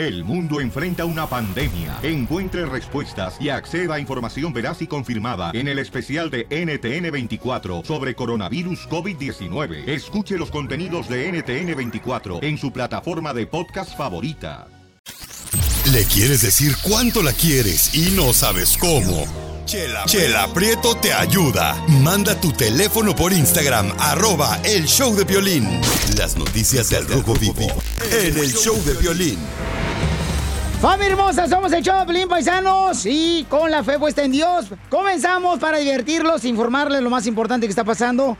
El mundo enfrenta una pandemia. Encuentre respuestas y acceda a información veraz y confirmada en el especial de NTN24 sobre coronavirus COVID-19. Escuche los contenidos de NTN24 en su plataforma de podcast favorita. Le quieres decir cuánto la quieres y no sabes cómo. Chela, Prieto te ayuda. Manda tu teléfono por Instagram, arroba el show de violín. Las noticias del Rojo Vivo en el show de violín. Familia hermosa, somos el Pelín Paisanos y con la fe puesta en Dios, comenzamos para divertirlos, informarles lo más importante que está pasando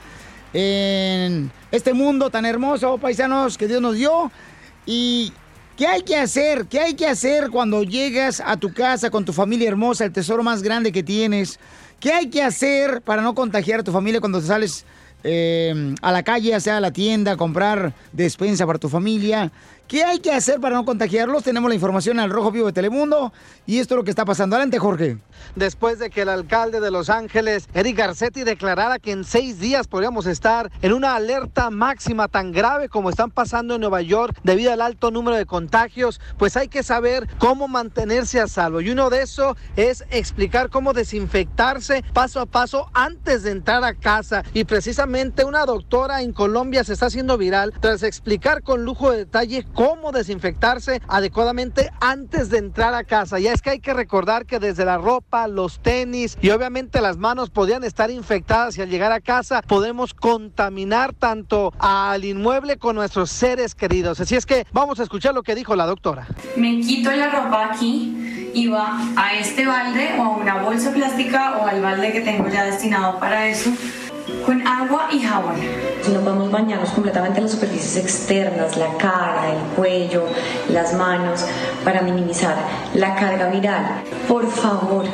en este mundo tan hermoso, paisanos, que Dios nos dio. Y ¿Qué hay que hacer? ¿Qué hay que hacer cuando llegas a tu casa con tu familia hermosa, el tesoro más grande que tienes? ¿Qué hay que hacer para no contagiar a tu familia cuando sales eh, a la calle, sea a la tienda, a comprar despensa para tu familia? ¿Qué hay que hacer para no contagiarlos? Tenemos la información al Rojo Vivo de Telemundo y esto es lo que está pasando. Adelante, Jorge. Después de que el alcalde de Los Ángeles, Eric Garcetti, declarara que en seis días podríamos estar en una alerta máxima tan grave como están pasando en Nueva York debido al alto número de contagios, pues hay que saber cómo mantenerse a salvo. Y uno de eso es explicar cómo desinfectarse paso a paso antes de entrar a casa. Y precisamente una doctora en Colombia se está haciendo viral tras explicar con lujo de detalle cómo desinfectarse adecuadamente antes de entrar a casa. Ya es que hay que recordar que desde la ropa, los tenis y obviamente las manos podían estar infectadas y al llegar a casa podemos contaminar tanto al inmueble con nuestros seres queridos. Así es que vamos a escuchar lo que dijo la doctora. Me quito la ropa aquí y va a este balde o a una bolsa plástica o al balde que tengo ya destinado para eso con agua y jabón. Si no podemos bañarnos completamente en las superficies externas, la cara, el cuello, las manos, para minimizar la carga viral, por favor,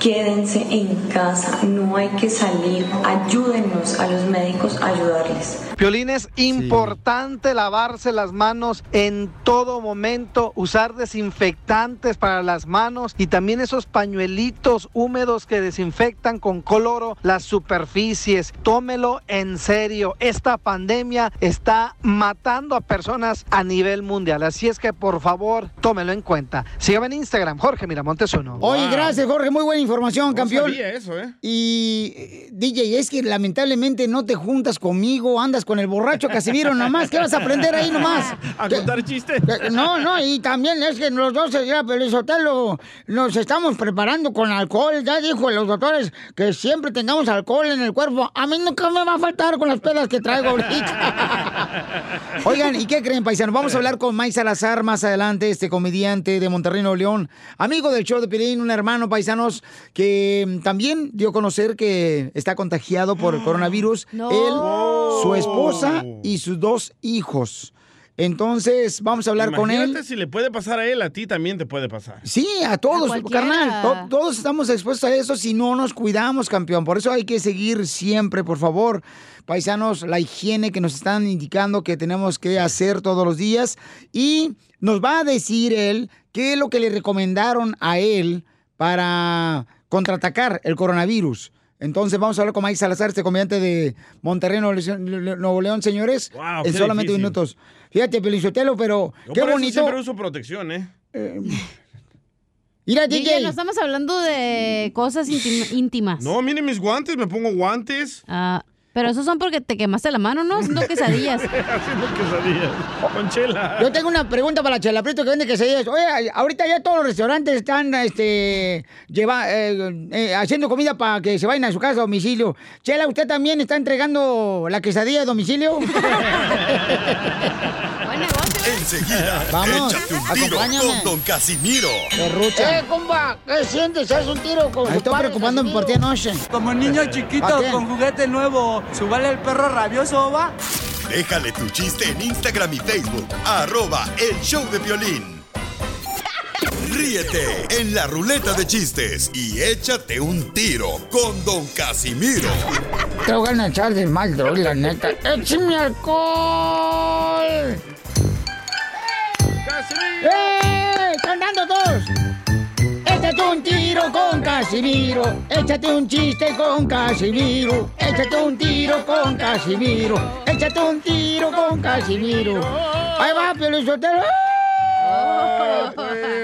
quédense en casa, no hay que salir, ayúdennos a los médicos a ayudarles. Piolín, es importante lavarse las manos en todo momento, usar desinfectantes para las manos y también esos pañuelitos húmedos que desinfectan con cloro las superficies. Tómelo en serio. Esta pandemia está matando a personas a nivel mundial. Así es que por favor, tómelo en cuenta. Sígame en Instagram, Jorge Miramontes uno. Oye, gracias, Jorge. Muy buena información, campeón. sabía eso, ¿eh? Y eh, DJ, es que lamentablemente no te juntas conmigo, andas con el borracho Casimiro nomás. ¿Qué vas a aprender ahí nomás? A contar chistes. No, no, y también es que los dos, ya, Pelizotelo, nos estamos preparando con alcohol. Ya dijo los doctores que siempre tengamos alcohol en el cuerpo. A mí nunca me va a faltar con las pedas que traigo ahorita. Oigan, ¿y qué creen, paisanos? Vamos a hablar con Mike Salazar más adelante, este comediante de Monterrey, Nuevo León, amigo del show de Pirín, un hermano, paisanos, que mm, también dio a conocer que está contagiado por coronavirus. No. Él, su esposa y sus dos hijos. Entonces, vamos a hablar con él. Imagínate si le puede pasar a él, a ti también te puede pasar. Sí, a todos, A carnal. to- todos estamos expuestos a eso si no nos cuidamos, campeón. Por eso hay que seguir siempre, por favor, paisanos, la higiene que nos están indicando que tenemos que hacer todos los días. Y nos va a decir él qué es lo que le recomendaron a él para contraatacar el coronavirus. Entonces vamos a hablar con Mike Salazar, este comediante de Monterrey, Nuevo León, Nuevo León, señores, Wow, en solamente difícil. minutos. Fíjate, Pelizotelo, pero Yo qué por eso bonito. siempre uso protección, ¿eh? Mira, DJ, DJ. no estamos hablando de cosas íntim- íntimas. No, miren mis guantes, me pongo guantes. Ah, pero esos son porque te quemaste la mano, ¿no? Haciendo quesadillas. Haciendo quesadillas. Con chela. Yo tengo una pregunta para la Chela Prieto que vende quesadillas. Oye, ahorita ya todos los restaurantes están este, lleva, eh, eh, haciendo comida para que se vayan a su casa a domicilio. Chela, ¿usted también está entregando la quesadilla a domicilio? Enseguida, Vamos, échate un tiro acompáñame. con Don Casimiro. Perrucha. Eh, compa, ¿qué sientes? ¿Haz un tiro con Estoy preocupándome por ti anoche. Como niño chiquito con juguete nuevo, ¿subale el perro rabioso va? Déjale tu chiste en Instagram y Facebook, arroba el show de violín. Ríete en la ruleta de chistes y échate un tiro con Don Casimiro. Te voy a echar de mal, droga, la neta. ¡Échame alcohol! ¡Eh! ¡Están dando todos! Échate un tiro con Casimiro. Échate un chiste con Casimiro. Échate un tiro con Casimiro. Échate un tiro con Casimiro. Ahí va, Piolizotelo.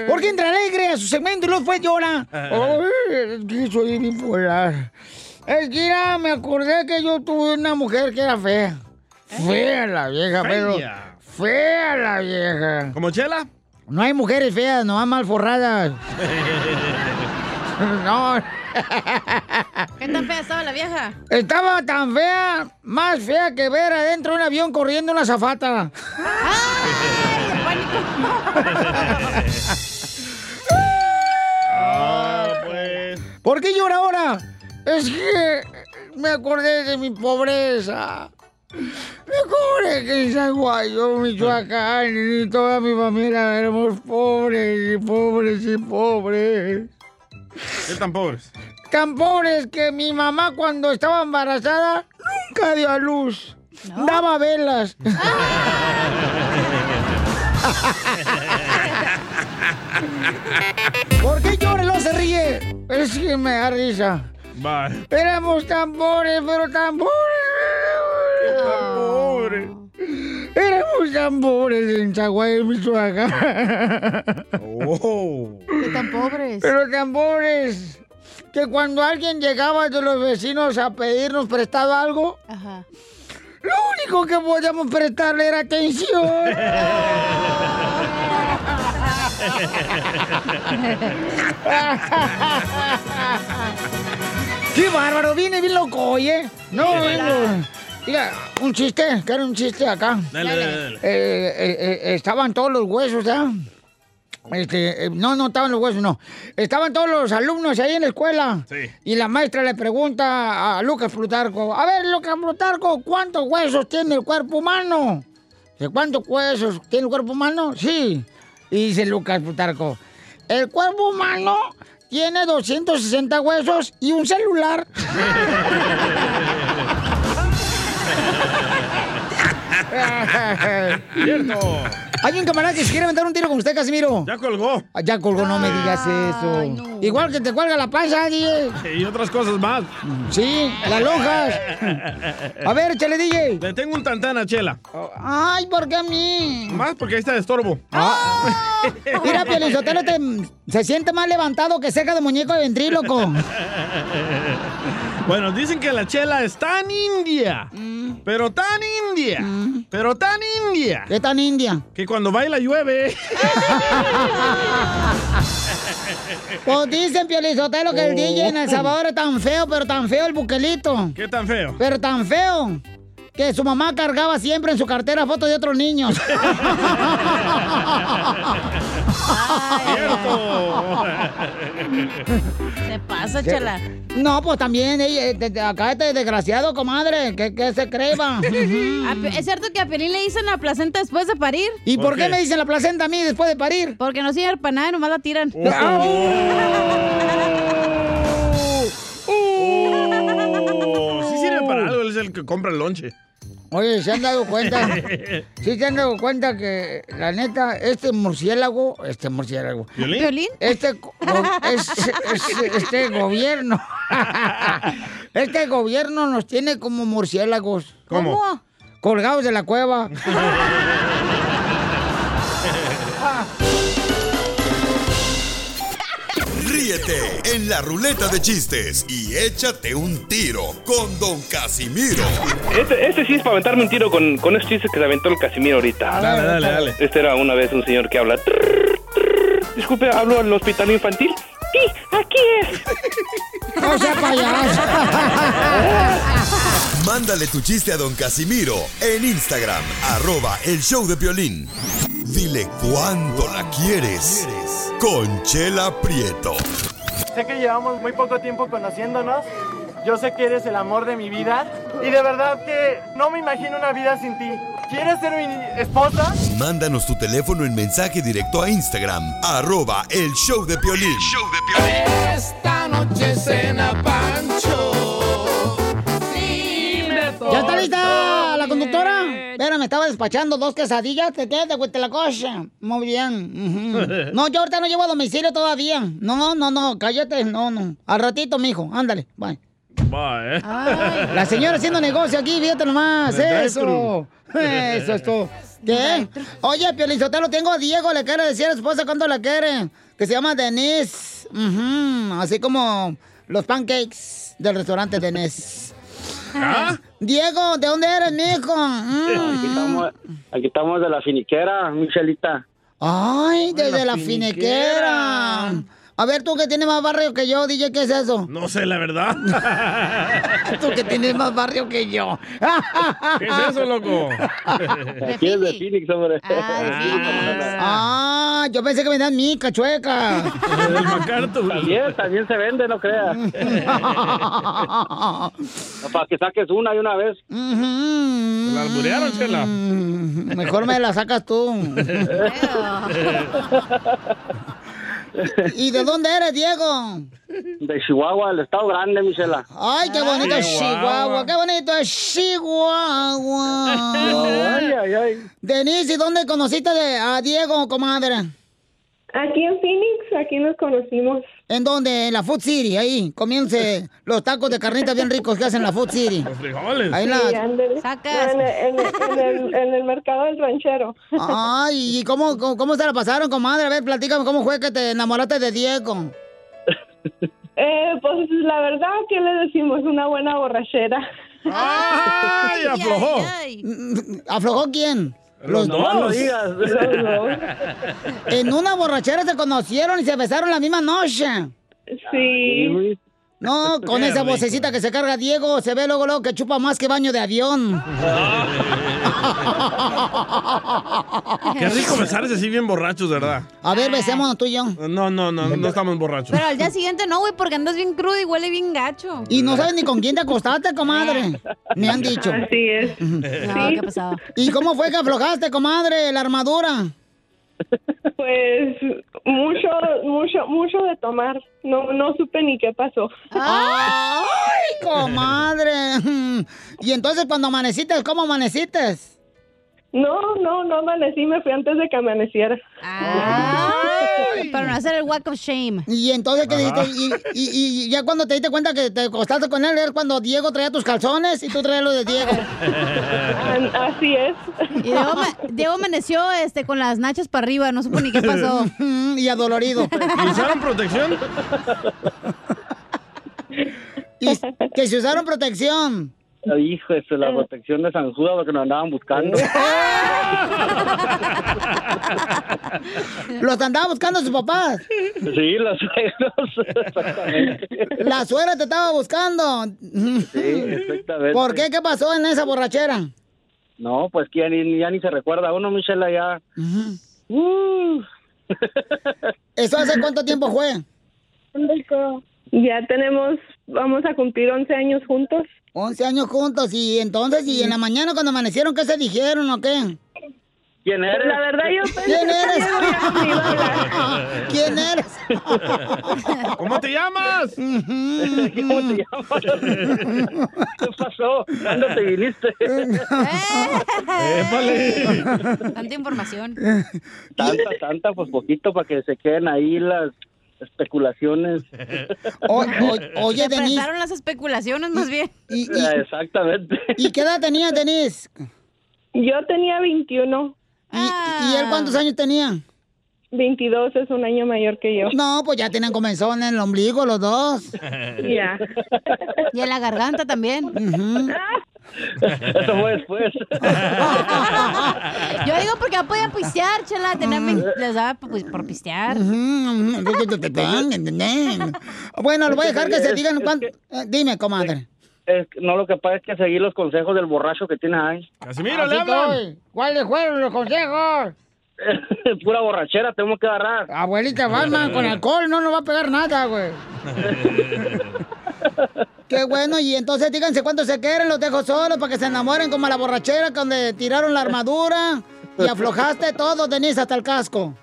Porque entra alegre a su segmento y luego después llora. Ay, es que soy bipolar. Es que mira, me acordé que yo tuve una mujer que era fea. Fea la vieja, pero. Fea. La vieja. ¿Como Chela? No hay mujeres feas, nomás mal forradas. No. ¿Qué tan fea estaba la vieja? Estaba tan fea, más fea que ver adentro de un avión corriendo una zafata. Ah, pues. ¿Por qué llora ahora? Es que me acordé de mi pobreza. Me acordé que en San Guayo, Michoacán, y toda mi familia éramos pobres y pobres y pobres. ¿Qué tan pobres? Tan pobres que mi mamá cuando estaba embarazada nunca dio a luz. Daba velas. ¿Por qué llora luego se ríe? Es que me da risa. Bye. Éramos tan pobres, pero tan pobre. Éramos tan pobres en Chaguay, Michoacán. Oh. ¿Qué tan pobres? Pero tan pobres que cuando alguien llegaba de los vecinos a pedirnos prestado algo, Ajá. lo único que podíamos prestarle era atención. ¡Qué bárbaro! Viene bien loco, oye. No, vengo. Mira, un chiste, que era un chiste acá. Dale, dale, dale. Eh, eh, eh, estaban todos los huesos, ¿ya? Este, no, no estaban los huesos, no. Estaban todos los alumnos ahí en la escuela. Sí. Y la maestra le pregunta a Lucas Plutarco, a ver, Lucas Plutarco, ¿cuántos huesos tiene el cuerpo humano? Dice, ¿cuántos huesos tiene el cuerpo humano? Sí. Y dice Lucas Plutarco, el cuerpo humano tiene 260 huesos y un celular. Cierto. Hay un camarada que se quiere aventar un tiro con usted, Casimiro. Ya colgó. Ah, Ya colgó, no me digas eso. Ay, no. Igual que te cuelga la panza, DJ. Y otras cosas más. Sí, las lonjas. A ver, échale, DJ. Le tengo un tantán a Chela. Ay, ¿por qué a mí? Más porque ahí está de estorbo. Ah. Mira, Pielizotelo te, se siente más levantado que cerca de muñeco de ventríloco. Bueno, dicen que la Chela es tan india. Pero tan india. Pero tan india. ¿Qué tan india? Que cuando baila llueve. Pues dicen, Pielizotelo, que el Oh. DJ en El Salvador es tan feo, pero tan feo el buquelito. ¿Qué tan feo? Pero tan feo que su mamá cargaba siempre en su cartera fotos de otros niños. Se pasa, chala. No, pues también, ella, eh, de- de- acá este desgraciado, comadre, que, que se creba. A Pe- ¿Es cierto que a Pelín le dicen la placenta después de parir? ¿Y por, ¿Por qué? qué? me dicen la placenta a mí después de parir? Porque no sirve para nada, nomás la tiran. Oh, es el que compra el lonche. Oye, ¿se han dado cuenta? ¿Sí se han dado cuenta que, la neta, este murciélago, este murciélago, ¿Violín? ¿Violín? este, go- es- es- este gobierno, este gobierno nos tiene como murciélagos, ¿Cómo? colgados de la cueva. Ríete en la ruleta de chistes y échate un tiro con Don Casimiro. Este, este sí es para aventarme un tiro con, con esos chistes que se aventó el Casimiro ahorita. Dale, dale, dale. Este era una vez un señor que habla. Disculpe, hablo al hospital infantil. Aquí es. No sea payaso. Mándale tu chiste a Don Casimiro en Instagram, arroba el show de violín. Dile cuándo la quieres. Conchela Prieto. Sé que llevamos muy poco tiempo conociéndonos. Yo sé que eres el amor de mi vida. Y de verdad que no me imagino una vida sin ti. ¿Quieres ser mi esposa? Mándanos tu teléfono en mensaje directo a Instagram, arroba el show de violín. Esta noche cena Pancho. ¿Ya está lista la conductora? Espera, me estaba despachando dos quesadillas. Te quedas, güey, te la cocha. Muy bien. No, yo ahorita no llevo a domicilio todavía. No, no, no, cállate. No, no. Al ratito, mijo. Ándale, bye. Va, ¿eh? La señora haciendo negocio aquí, fíjate nomás. De Eso. Eso es todo. ¿Qué? Oye, Piolizotelo, tengo a Diego, le quiere decir a su esposa cuánto la quiere. Que se llama Denise. Ujú, Así como los pancakes del restaurante Denise. ¿Ah? Diego, ¿de dónde eres, mijo? Mm. Aquí estamos, aquí estamos de la finiquera, Michelita. Ay, desde la la, finiquera. A ver, tú que tienes más barrio que yo, DJ, ¿qué es eso? No sé, la verdad. tú que tienes más barrio que yo. ¿Qué es eso, loco? Aquí es de Phoenix, hombre. Ah, yo pensé que me dan mica, chueca. También, también se vende, no creas. Para que saques una y una vez. ¿La alburearon, Chela? Mejor me la sacas tú. ¿Y de dónde eres, Diego? De Chihuahua, el estado grande, Michela. Ay, qué bonito es Chihuahua, qué bonito es Chihuahua. Ay, ay, ay. Denise, ¿y dónde conociste de- a Diego, comadre? Aquí en Phoenix, aquí nos conocimos. ¿En dónde? En la Food City, ahí, comiéndose los tacos de carnita bien ricos que hacen en la Food City. Los frijoles. Ahí la... Sí. No, en, el, en el- en el- en el mercado del ranchero. Ay, ¿y cómo, cómo, cómo se la pasaron, comadre? A ver, platícame, ¿cómo fue que te enamoraste de Diego? Eh, pues la verdad, ¿qué le decimos? Una buena borrachera. ¡Ay, aflojó! ¿Aflojó quién? Los No dos. digas. En una borrachera se conocieron y se besaron la misma noche. Sí. No, con Qué esa rico. vocecita que se carga Diego, se ve luego, luego que chupa más que baño de avión. Qué rico besarse así bien borrachos, ¿verdad? A ver, besémonos tú y yo. No, no, no, no estamos borrachos. Pero al día siguiente no, güey, porque andas bien crudo y huele bien gacho. Y no sabes ni con quién te acostaste, comadre. Me han dicho. Así es. No, ¿qué pasaba? ¿Y cómo fue que aflojaste, comadre, la armadura? Pues mucho, mucho, mucho de tomar. No, no supe ni qué pasó. ¡Ay, comadre! Y entonces cuando amaneciste, ¿cómo amaneciste? No, no, no amanecí, me fui antes de que amaneciera. Ay, para no hacer el walk of shame. Y entonces, ¿qué dijiste? Y, y- y ya cuando te diste cuenta que te acostaste con él, era cuando Diego traía tus calzones y tú traías los de Diego. Así es. Y Diego amaneció este, con las nachas para arriba, no supo ni qué pasó. y adolorido. ¿Y usaron protección? Y que se usaron protección. Hijo, es la protección de San Judas porque nos andaban buscando. Los andaba buscando sus papás. Sí, los suegros, exactamente. La suegra te estaba buscando. Sí, exactamente. ¿Por qué? ¿Qué pasó en esa borrachera? No, pues que ya ni, ya ni se recuerda uno, Michela, ya. Uh. ¿Eso hace cuánto tiempo fue? Ya tenemos, vamos a cumplir 11 años juntos. 11 años juntos y entonces, y en la mañana cuando amanecieron, ¿qué se dijeron o qué? ¿Quién eres? La verdad yo pensé ¿Quién eres? ¿Quién eres? ¿Cómo te llamas? ¿Cómo te llamas? ¿Qué pasó? ¿Cuándo te viniste? ¡Épale! Tanta información. Tanta, tanta, pues poquito para que se queden ahí las especulaciones. O- o- oye, Se Denise. prestaron las especulaciones más bien. ¿Y, y, Exactamente. y qué edad tenías, Denise? Yo tenía 21. ¿Y, y él cuántos años tenía? 22 es un año mayor que yo. No, pues ya tenían comezón en el ombligo los dos. Ya. Y en la garganta también. Eso fue después. Yo digo porque podían pistear, chela. Vein- les daba pues, por pistear. Bueno, lo voy a dejar que se digan cuánto. eh, Dime, comadre. Es que- no, lo que pasa es que seguir los consejos del borracho que tiene ahí. Casimiro, Aquí estoy. ¿Cuáles fueron los consejos? Pura borrachera, tenemos que agarrar. Abuelita Batman, con alcohol no nos va a pegar nada, güey. Qué bueno, y entonces díganse cuánto se quieren, los dejo solos para que se enamoren como a la borrachera donde tiraron la armadura y aflojaste todo, Denise, hasta el casco.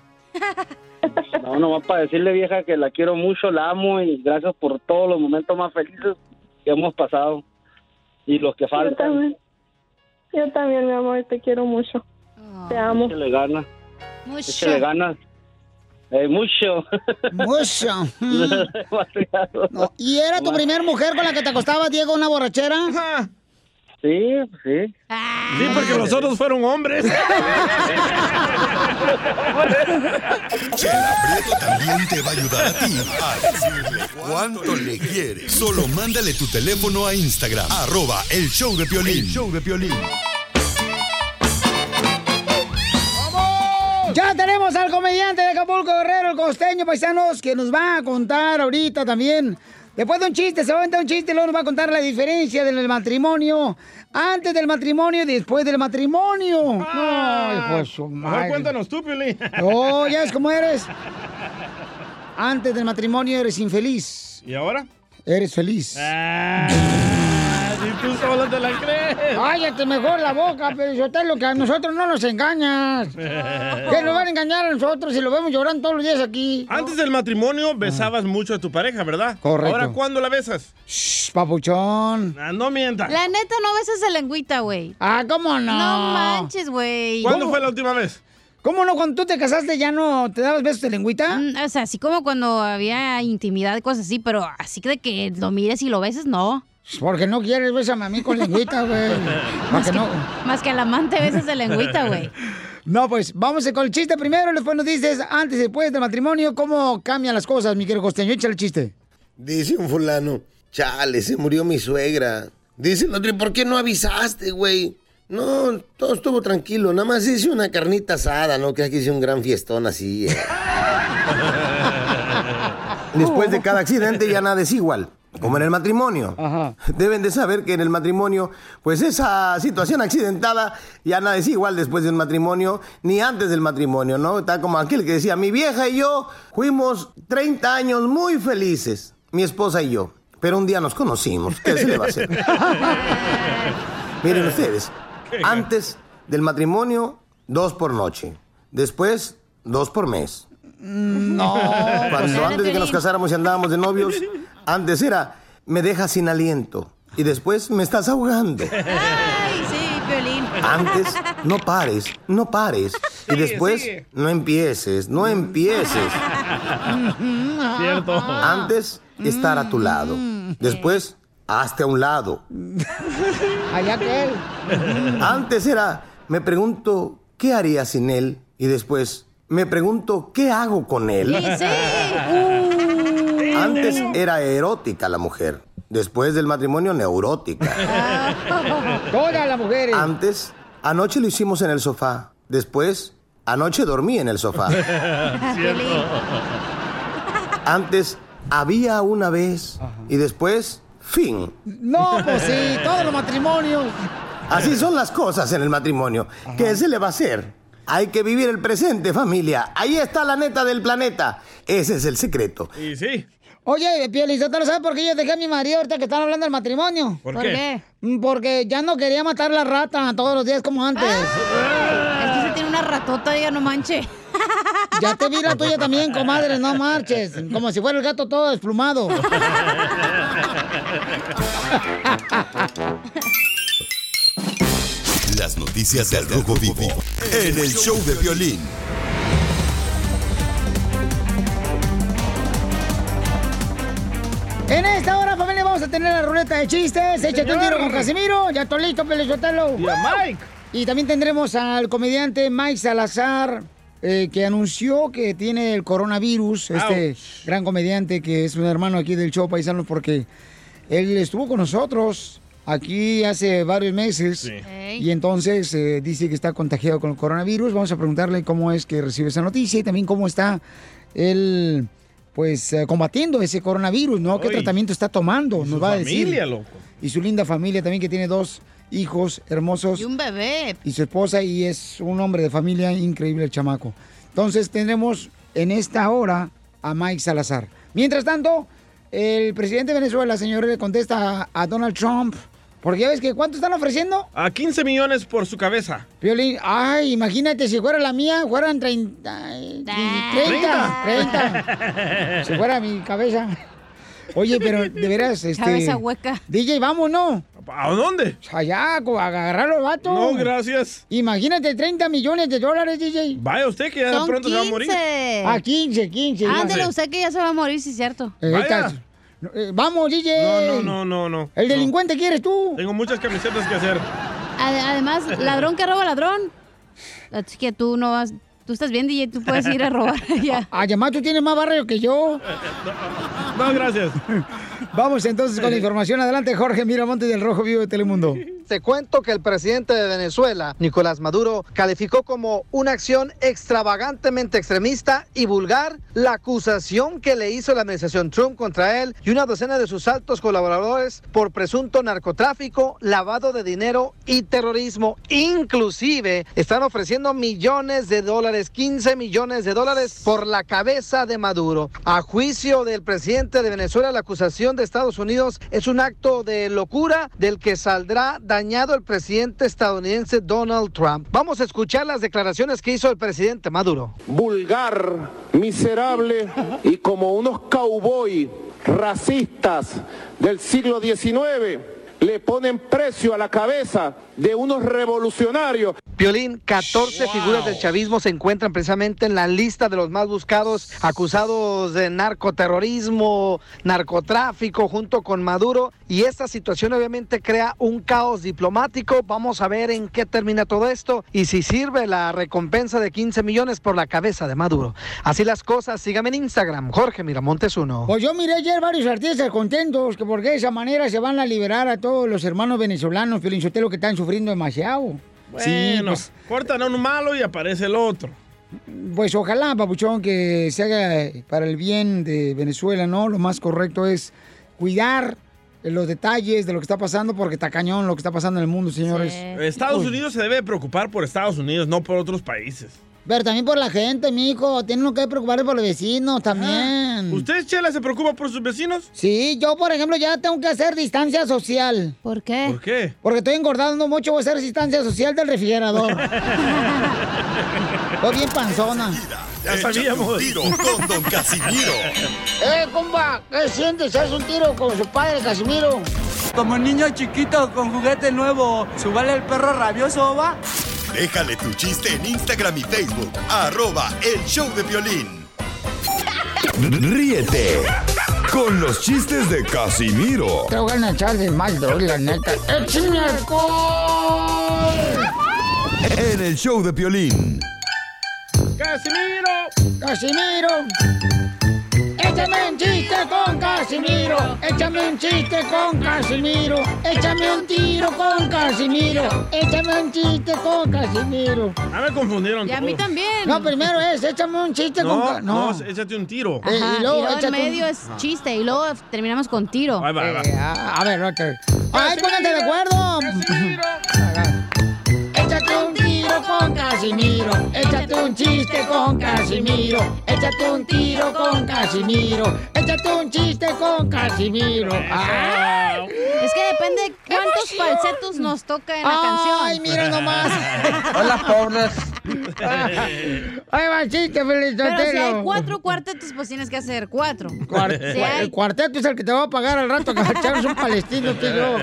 No, nomás para decirle, vieja, que la quiero mucho, la amo y gracias por todos los momentos más felices que hemos pasado y los que Yo faltan. también. Yo también, mi amor, te quiero mucho. Te amo. Échale ganas, Mucho. échale ganas. Eh, mucho. Mucho. Mm. ¿Y era tu primer mujer con la que te acostabas, Diego, una borrachera? Sí, sí. Sí, porque los otros fueron hombres. Chela Prieto también te va a ayudar a ti a decirle cuánto le quieres. Solo mándale tu teléfono a Instagram, arroba el show de Piolín. El show de Piolín. Tenemos al comediante de Acapulco Guerrero, el costeño paisanos, que nos va a contar ahorita también. Después de un chiste, se va a aventar un chiste y luego nos va a contar la diferencia del matrimonio. Antes del matrimonio y después del matrimonio. No, hijo de su Mejor madre. cuéntanos tú, Piolín. Oh, ya ves cómo eres. Antes del matrimonio eres infeliz. ¿Y ahora? Eres feliz. Ah, si tú solo te la crees. Cállate mejor la boca, pero lo que a nosotros no nos engañas. Que nos van a engañar a nosotros si lo vemos llorando todos los días aquí. Antes del matrimonio besabas mucho a tu pareja, ¿verdad? Correcto. Ahora, ¿cuándo la besas? Shh, papuchón. Ah, no mientas. La neta, no besas a lengüita, güey. Ah, ¿cómo no? No manches, güey. ¿Cuándo fue la última vez? ¿Cómo no? Cuando tú te casaste ya no te dabas besos de lengüita. Mm, o sea, así como cuando había intimidad y cosas así, pero así de que lo mires y lo beses, no. Porque no quieres besarme a mí con lengüita, güey. Más que que, no. más que al amante besas de lengüita, güey. No, pues vamos con el chiste primero, y después nos dices, antes y después del matrimonio, cómo cambian las cosas, mi querido costeño. Échale el chiste. Dice un fulano, chale, se murió mi suegra. Dice el otro, ¿y por qué no avisaste, güey? No, todo estuvo tranquilo, nada más hice una carnita asada, ¿no? Que aquí hice un gran fiestón así. eh. Después de cada accidente ya nada es igual, como en el matrimonio. Deben de saber que en el matrimonio, pues esa situación accidentada ya nada es igual después del matrimonio, ni antes del matrimonio, ¿no? Está como aquel que decía, mi vieja y yo fuimos 30 años muy felices, mi esposa y yo. Pero un día nos conocimos, ¿qué se le va a hacer? Miren ustedes, antes del matrimonio, dos por noche. Después, dos por mes. No. Cuando antes de que nos casáramos y andábamos de novios, antes era, me dejas sin aliento. Y después, me estás ahogando. Ay, sí, violín. Antes, no pares, no pares. Y después, sigue. no empieces, no empieces. Cierto. Antes, estar a tu lado. Después, hazte a un lado. Allá que él. Antes era, me pregunto, ¿qué haría sin él? Y después, me pregunto, ¿qué hago con él? Antes era erótica la mujer. Después del matrimonio, neurótica. Todas las mujeres. Antes, anoche lo hicimos en el sofá. Después, anoche dormí en el sofá. Antes, había una vez. Y después, fin. No, pues sí, todos los matrimonios. Así son las cosas en el matrimonio. ¿Qué se le va a hacer? Hay que vivir el presente, familia. Ahí está la neta del planeta. Ese es el secreto. Y sí. Oye, Pielizotelo, ¿sabes por qué yo dejé a mi marido ahorita que están hablando del matrimonio? ¿Por ¿Por qué? Mm, Porque ya no quería matar la rata todos los días como antes. Es que se tiene una ratota, ya no manche. Ya te vi la tuya también, comadre, no marches. Como si fuera el gato todo desplumado. Las noticias del Rojo Vivo en el show de violín. En esta hora, familia, vamos a tener la ruleta de chistes. Échate un tiro con Casimiro. Ya estoy listo, Pelizotelo. Y a Mike. Y también tendremos al comediante Mike Salazar, eh, que anunció que tiene el coronavirus. Este gran comediante que es un hermano aquí del show Paisanos, porque él estuvo con nosotros aquí hace varios meses. Y entonces eh, dice que está contagiado con el coronavirus. Vamos a preguntarle cómo es que recibe esa noticia y también cómo está él, pues, eh, combatiendo ese coronavirus, ¿no? ¿Qué tratamiento está tomando? Nos su va a decir. familia, loco. Y su linda familia también, que tiene dos hijos hermosos Y un bebé. y su esposa y es un hombre de familia increíble el chamaco. Entonces tendremos en esta hora a Mike Salazar. Mientras tanto, el presidente de Venezuela, señor, le contesta a, a Donald Trump. Porque ya ves que ¿cuánto están ofreciendo? A 15 millones por su cabeza. Violín, ay, imagínate si fuera la mía, fueran 30, ay, 30, 30. Si fuera mi cabeza. Oye, pero de veras, este... Cabeza hueca. DJ, vámonos. ¿A dónde? Allá, a agarrar los vatos. No, gracias. Imagínate 30 millones de dólares, DJ. Vaya usted que ya Son pronto se va a morir. 15. Ah, 15, 15. Ándale, usted que ya se va a morir, sí es cierto. Eh, Vaya. Eh, vamos, DJ. No, no, no, no. ¿El delincuente quieres tú? Tengo muchas camisetas que hacer. Ade- Además, ladrón que roba ladrón. Así que tú no vas. Tú estás bien, DJ, tú puedes ir a robar allá. Además, tú tienes más barrio que yo. No, gracias. Vamos entonces con la información. Adelante, Jorge Miramonte del Rojo Vivo de Telemundo. Te cuento que el presidente de Venezuela, Nicolás Maduro, calificó como una acción extravagantemente extremista y vulgar la acusación que le hizo la administración Trump contra él y una docena de sus altos colaboradores por presunto narcotráfico, lavado de dinero y terrorismo. Inclusive están ofreciendo millones de dólares, 15 millones de dólares por la cabeza de Maduro. A juicio del presidente de Venezuela, la acusación de Estados Unidos es un acto de locura del que saldrá dañado el presidente estadounidense Donald Trump. Vamos a escuchar las declaraciones que hizo el presidente Maduro. vulgar, miserable y como unos cowboy racistas del siglo XIX le ponen precio a la cabeza de unos revolucionarios. Violín, 14 figuras del chavismo se encuentran precisamente en la lista de los más buscados, acusados de narcoterrorismo, narcotráfico, junto con Maduro. Y esta situación obviamente crea un caos diplomático. Vamos a ver en qué termina todo esto y si sirve la recompensa de 15 millones por la cabeza de Maduro. Así las cosas, sígame en Instagram, Jorge Miramontes uno. Pues yo miré ayer varios artistas contentos que porque de esa manera se van a liberar a todos los hermanos venezolanos, Sotelo, que están sufriendo demasiado. Bueno, pues, cortan a un malo y aparece el otro. pues ojalá, papuchón, que se haga para el bien de Venezuela, ¿no? Lo más correcto es cuidar los detalles de lo que está pasando, porque está cañón lo que está pasando en el mundo, señores. Estados Uy. Unidos se debe preocupar por Estados Unidos, no por otros países. Pero también por la gente, mijo. Tiene uno que preocuparse por los vecinos también. ¿Usted, Chela, se preocupa por sus vecinos? Sí, yo, por ejemplo, ya tengo que hacer distancia social. ¿Por qué? ¿Por qué? Porque estoy engordando mucho, voy a hacer distancia social del refrigerador. Estoy bien panzona. Ya Échate sabíamos. un tiro con Don Casimiro. ¡Eh, compa! ¿Qué sientes? ¿Haz un tiro con su padre, Casimiro? Como niño chiquito con juguete nuevo, ¿subale el perro rabioso, va? Déjale tu chiste en Instagram y Facebook. Arroba El Show de Violín. Ríete con los chistes de Casimiro Te voy a echar de mal, la neta. ¡Échame alcohol! en el show de Violín. ¡Casimiro! ¡Casimiro! ¡Échame un chiste con Casimiro! ¡Échame un chiste con Casimiro! ¡Échame un tiro con Casimiro! ¡Échame un chiste con Casimiro! Ah, me confundieron. Y a mí también. No, primero es, échame un chiste con... No, no, No, échate un tiro. Eh, Ajá, y y luego luego, en un- medio es chiste y luego terminamos con tiro. Ahí va, ahí va. Eh, a, a ver, ok. ¡Ay, pónganse de acuerdo! Tiro con Casimiro. Échate un chiste con Casimiro. Échate un tiro con Casimiro. Échate un chiste con Casimiro. ¡Ay! Es que depende cuántos falsetos nos toca en la canción. ¡Ay, mira nomás! Hola, pobres. ¡Ahí va el chiste, Feliz Pero si hay cuatro cuartetos, pues tienes que hacer cuatro. Cuar- Si hay- El cuarteto es el que te va a pagar al rato que echamos un palestino tú y yo.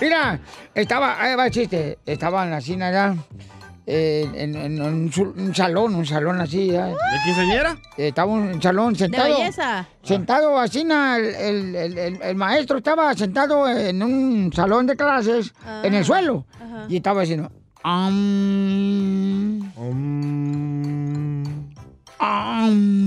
Mira, estaba, ahí va el chiste, estaba en la cina ya, eh, en, en- en un, un salón, un salón así ya. ¿De quinceañera? Estaba un salón De sentado. belleza. Sentado así, na, el, el- el- el- el maestro estaba sentado en un salón de clases, en el suelo, Ajá. y estaba diciendo, "Am, am".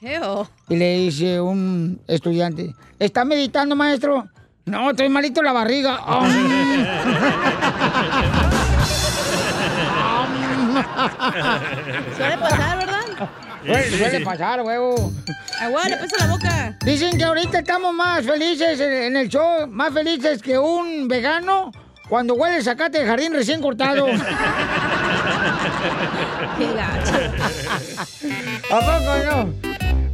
Ew. Y le dice un estudiante, ¿está meditando, maestro? No, estoy malito la barriga. Suele pasar, ¿verdad? Suele, suele pasar, huevo. Agua, le pesa la boca. Dicen que ahorita estamos más felices en, en el show, más felices que un vegano cuando huele el zacate jardín recién cortado. Qué. ¿A poco no?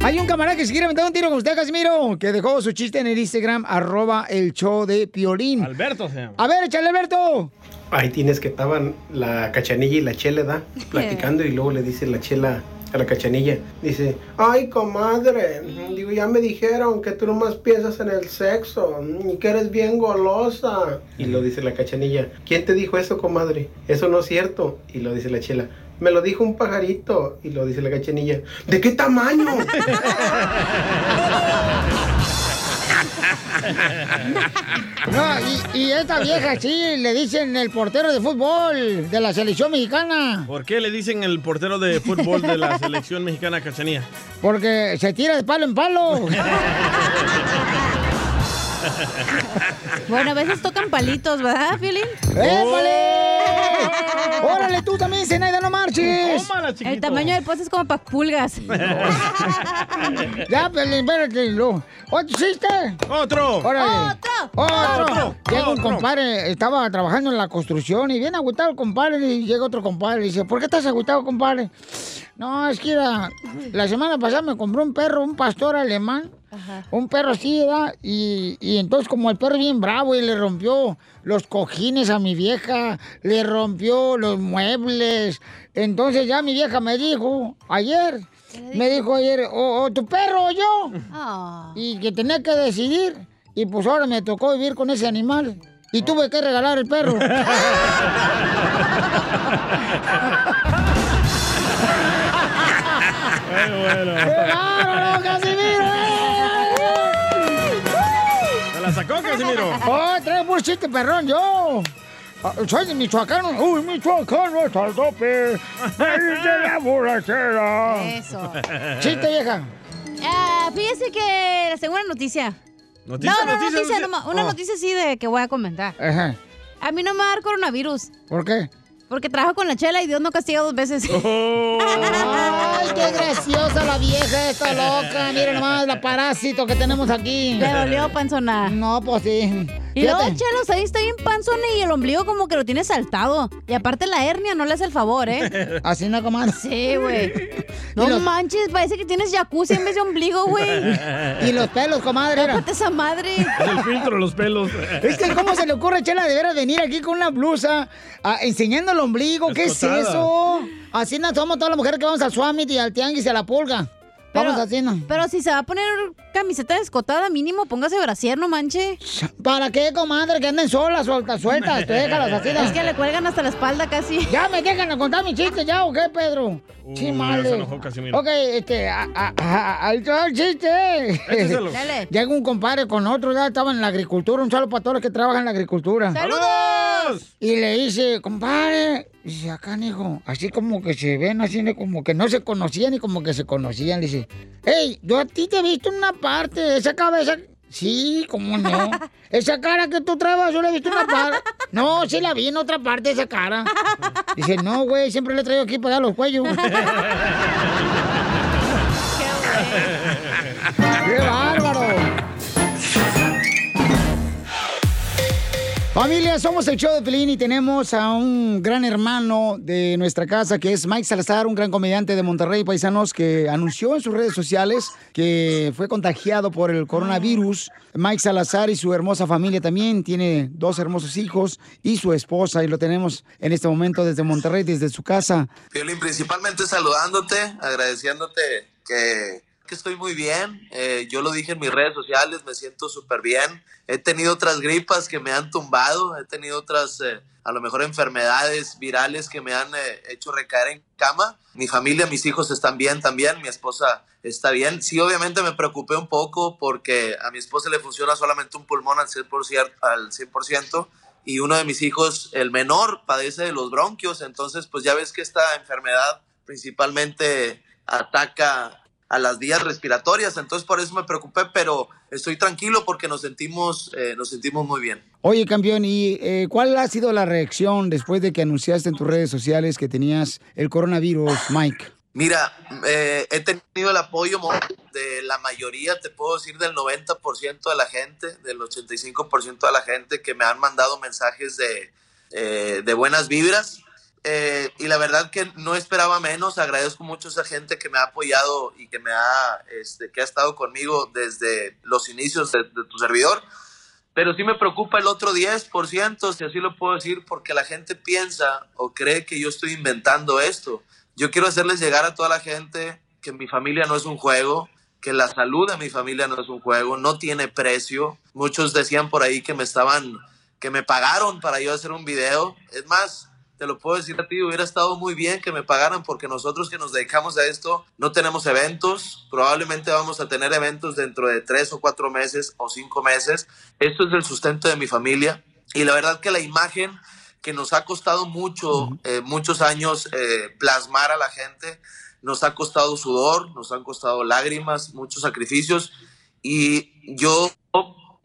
Hay un camarada que se quiere meter un tiro con usted, Casimiro, que dejó su chiste en el Instagram, arroba el show de Piolín. Alberto se llama. A ver, échale, Alberto. Ahí tienes que estaban la cachanilla y la chela, ¿da? Platicando y luego le dice la chela a la cachanilla. Dice, ay, comadre, digo, ya me dijeron que tú nomás piensas en el sexo y que eres bien golosa. Y lo dice la cachanilla, ¿quién te dijo eso, comadre? Eso no es cierto. Y lo dice la chela, Me lo dijo un pajarito. Y lo dice la cachanilla. ¿De qué tamaño? No, y, y esta vieja sí, le dicen el portero de fútbol de la selección mexicana. ¿Por qué le dicen el portero de fútbol de la selección mexicana Cachanía? Porque se tira de palo en palo. Bueno, a veces tocan palitos, ¿verdad, Piolín? ¡Épale! ¡Órale, tú también, Zenaida, no marches! El tamaño del poste es como para pulgas. ya, Piolín, espérate. Lo... ¿Otro chiste? ¡Otro! ¡Órale! ¡Otro! ¡Otro! Llega un compadre, estaba trabajando en la construcción y viene agüitado el compadre y llega otro compadre y dice, ¿por qué estás agüitado, compadre? No, es que era, la semana pasada me compré un perro, un pastor alemán. Un perro así, ¿verdad? Y, y entonces como el perro bien bravo y le rompió los cojines a mi vieja, le rompió los muebles. Entonces ya mi vieja me dijo ayer, me dijo ayer, o, o tu perro o yo. Ah. Y que tenía que decidir. Y pues ahora me tocó vivir con ese animal. Y tuve que regalar el perro. bueno. ¡Qué bárbaro, Casimiro! ¿Se la sacó, Casimiro? ¡Oh, trae un chiste perrón yo! Ah, Soy de Michoacán. ¡Uy, Michoacán no está al tope! ¡Ahí de la borrachera! Eso. Chiste, vieja. Ah, fíjese que les tengo una noticia. ¿Noticia, no, no, noticia, noticia, noticia? nomás- una Oh. noticia sí de que voy a comentar. Ajá. A mí no me va a dar coronavirus. ¿Por qué? Porque trabajo con la chela y Dios no castiga dos veces. Oh. ¡Ay, qué graciosa la vieja esta loca! Miren nomás la parásito que tenemos aquí. Le dolió, panzona. No, pues sí. Y luego, chelos, ahí está bien panzona y el ombligo como que lo tiene saltado. Y aparte la hernia no le hace el favor, ¿eh? Así no, comadre. Sí, güey. No los- manches, parece que tienes jacuzzi en vez de ombligo, güey. Y los pelos, comadre. era. Tópate esa madre. Es el filtro, los pelos. Es que, ¿cómo se le ocurre, Chela, de veras venir aquí con una blusa enseñando el ombligo? ¿Qué es eso? Así no somos todas las mujeres que vamos al Summit y al Tianguis y a la pulga. Vamos Pero- así, ¿no? Pero si se va a poner camiseta descotada, mínimo póngase brasier, no manche. ¿Para qué, comadre? Que anden solas, sueltas, sueltas. Tú déjalas así. Es que le cuelgan hasta la espalda casi. ¿Ya me dejan de contar mi chiste ya o qué, Pedro? sí, ya madre. se enojó Casimiro. Ok, este, a- a- a- ahí te va el chiste. Écheselo. Dale. Llega un compadre con otro, ya estaba en la agricultura, un saludo para todos los que trabajan en la agricultura. ¡Saludos! Y le dice, compadre, dice, acá, hijo, así como que se ven, así como que no se conocían y como que se conocían. Le dice, hey, yo a ti te he visto en una parte, esa cabeza. Sí, cómo no. Esa cara que tú traes, yo la he visto en una parte. No, sí la vi en otra parte, esa cara. Dice, no, güey, siempre le traigo aquí para allá los cuellos. ¡Qué bárbaro! Familia, somos el show de Pelín y tenemos a un gran hermano de nuestra casa que es Mike Salazar, un gran comediante de Monterrey, paisanos, que anunció en sus redes sociales que fue contagiado por el coronavirus. Mike Salazar y su hermosa familia también tiene dos hermosos hijos y su esposa y lo tenemos en este momento desde Monterrey, desde su casa. Piolín, principalmente saludándote, agradeciéndote que, que estoy muy bien. Eh, yo lo dije en mis redes sociales, me siento súper bien. He tenido otras gripas que me han tumbado, he tenido otras, eh, a lo mejor, enfermedades virales que me han eh, hecho recaer en cama. Mi familia, mis hijos están bien también, mi esposa está bien. Sí, obviamente me preocupé un poco porque a mi esposa le funciona solamente un pulmón al 100%, al 100% y uno de mis hijos, el menor, padece de los bronquios. Entonces, pues ya ves que esta enfermedad principalmente ataca a las vías respiratorias. Entonces, por eso me preocupé, pero estoy tranquilo porque nos sentimos, eh, nos sentimos muy bien. Oye, campeón, ¿y eh, cuál ha sido la reacción después de que anunciaste en tus redes sociales que tenías el coronavirus, Mike? Mira, eh, he tenido el apoyo de la mayoría, te puedo decir del 90% de la gente, del 85% de la gente que me han mandado mensajes de, de buenas vibras. Eh, y la verdad que no esperaba menos, agradezco mucho a esa gente que me ha apoyado y que me ha, este, que ha estado conmigo desde los inicios de, de tu servidor. Pero sí me preocupa el otro 10%, si así lo puedo decir, porque la gente piensa o cree que yo estoy inventando esto. Yo quiero hacerles llegar a toda la gente que mi familia no es un juego, que la salud de mi familia no es un juego, no tiene precio. Muchos decían por ahí que me estaban, que me pagaron para yo hacer un video. Es más, te lo puedo decir a ti, hubiera estado muy bien que me pagaran porque nosotros que nos dedicamos a esto no tenemos eventos, probablemente vamos a tener eventos dentro de tres o cuatro meses o cinco meses. Esto es el sustento de mi familia y la verdad que la imagen que nos ha costado mucho, eh, muchos años eh, plasmar a la gente, nos ha costado sudor, nos han costado lágrimas, muchos sacrificios y yo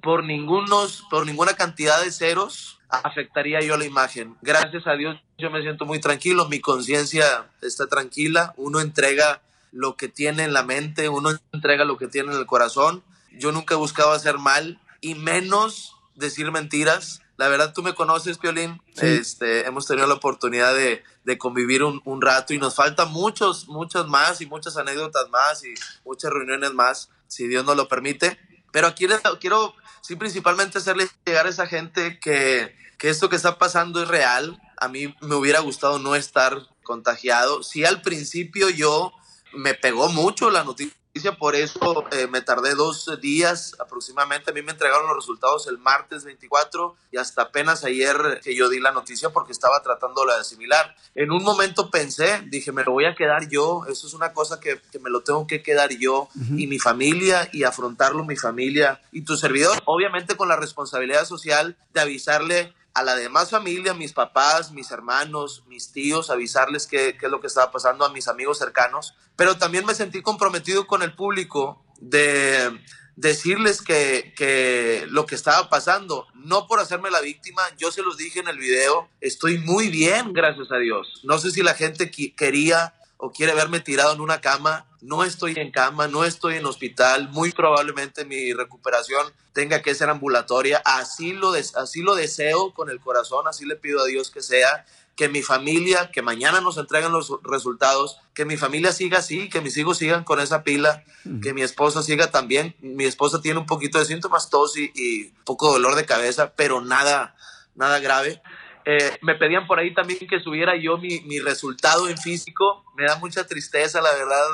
por, ningunos, por ninguna cantidad de ceros afectaría yo la imagen. Gracias a Dios yo me siento muy tranquilo, mi conciencia está tranquila, uno entrega lo que tiene en la mente, uno entrega lo que tiene en el corazón. Yo nunca he buscado hacer mal y menos decir mentiras. La verdad, tú me conoces, Piolín. Este, hemos tenido la oportunidad de, de convivir un, un, rato y nos faltan muchos, muchos más y muchas anécdotas más y muchas reuniones más, si Dios nos lo permite. Pero aquí quiero, sí, principalmente hacerle llegar a esa gente que, que esto que está pasando es real. A mí me hubiera gustado no estar contagiado. Sí, al principio yo me pegó mucho la noticia por eso eh, me tardé dos días aproximadamente. A mí me entregaron los resultados el martes 24 y hasta apenas ayer que yo di la noticia porque estaba tratando de asimilar. En un momento pensé, dije, me lo voy a quedar yo. Eso es una cosa que, que me lo tengo que quedar yo y mi familia y afrontarlo mi familia y tu servidor. Obviamente con la responsabilidad social de avisarle a la demás familia, mis papás, mis hermanos, mis tíos, avisarles qué, qué, es lo que estaba pasando a mis amigos cercanos, pero también me sentí comprometido con el público de decirles que, que lo que estaba pasando, no por hacerme la víctima, yo se los dije en el video, estoy muy bien, gracias a Dios. No sé si la gente quería o quiere verme tirado en una cama, no estoy en cama, no estoy en hospital, muy probablemente mi recuperación tenga que ser ambulatoria, así lo, así lo deseo con el corazón, así le pido a Dios que sea, que mi familia, que mañana nos entreguen los resultados, que mi familia siga así, que mis hijos sigan con esa pila, que mi esposa siga también, mi esposa tiene un poquito de síntomas, tos y, y poco dolor de cabeza, pero nada, nada grave. Eh, me pedían por ahí también que subiera yo mi, mi, resultado en físico. Me da mucha tristeza, la verdad,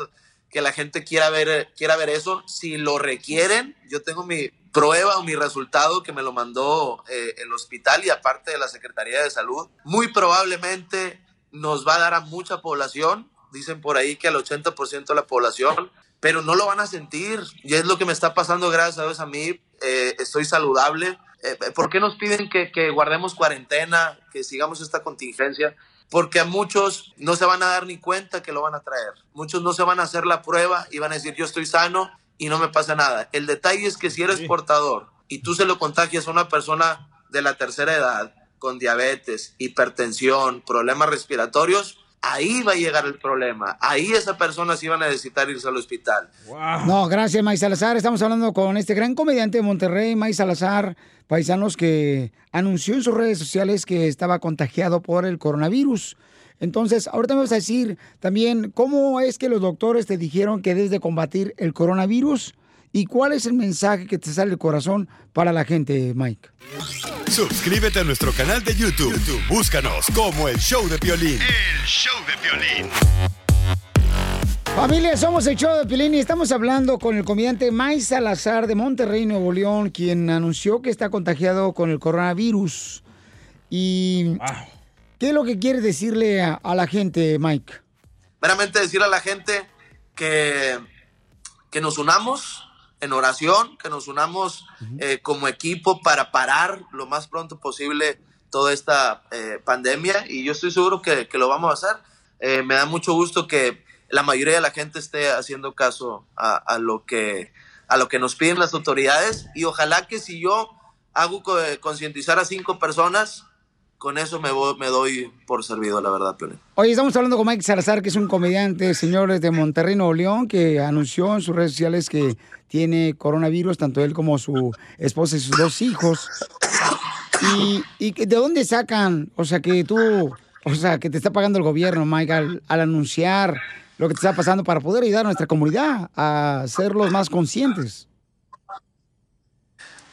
que la gente quiera ver, quiera ver eso. Si lo requieren, yo tengo mi prueba o mi resultado que me lo mandó eh, el hospital y aparte de la Secretaría de Salud. Muy probablemente nos va a dar a mucha población. Dicen por ahí que al 80% de la población, pero no lo van a sentir. Y es lo que me está pasando gracias a Dios a mí. Eh, estoy saludable eh, ¿Por qué nos piden que, que, guardemos cuarentena, que sigamos esta contingencia? Porque a muchos no se van a dar ni cuenta que lo van a traer. Muchos no se van a hacer la prueba y van a decir yo estoy sano y no me pasa nada. El detalle es que si eres portador y tú se lo contagias a una persona de la tercera edad con diabetes, hipertensión, problemas respiratorios, ahí va a llegar el problema. Ahí esa persona sí va a necesitar irse al hospital. No, gracias, May Salazar. Estamos hablando con este gran comediante de Monterrey, May Salazar, paisanos que anunció en sus redes sociales que estaba contagiado por el coronavirus. Entonces, ahorita me vas a decir también cómo es que los doctores te dijeron que debes de combatir el coronavirus y cuál es el mensaje que te sale del corazón para la gente, Mike. Suscríbete a nuestro canal de YouTube. Búscanos como El Show de Violín. El Show de Violín. Familia, somos el show de Piolín y estamos hablando con el comediante Mike Salazar de Monterrey, Nuevo León, quien anunció que está contagiado con el coronavirus. Y ¿qué es lo que quiere decirle a, a, la gente, Mike? Meramente decirle a la gente que, que nos unamos en oración, que nos unamos eh, como equipo para parar lo más pronto posible toda esta eh, pandemia. Y yo estoy seguro que, que lo vamos a hacer. Eh, me da mucho gusto que la mayoría de la gente esté haciendo caso a, a, lo que, a lo que nos piden las autoridades. Y ojalá que si yo hago concientizar a cinco personas, con eso me, voy, me doy por servido, la verdad, Piolín. Oye, estamos hablando con Mike Salazar, que es un comediante, señores de Monterrey, Nuevo León, que anunció en sus redes sociales que tiene coronavirus, tanto él como su esposa y sus dos hijos. ¿Y, de dónde sacan? O sea, que tú, o sea, que te está pagando el gobierno, Mike, al, al anunciar lo que te está pasando para poder ayudar a nuestra comunidad a ser los más conscientes.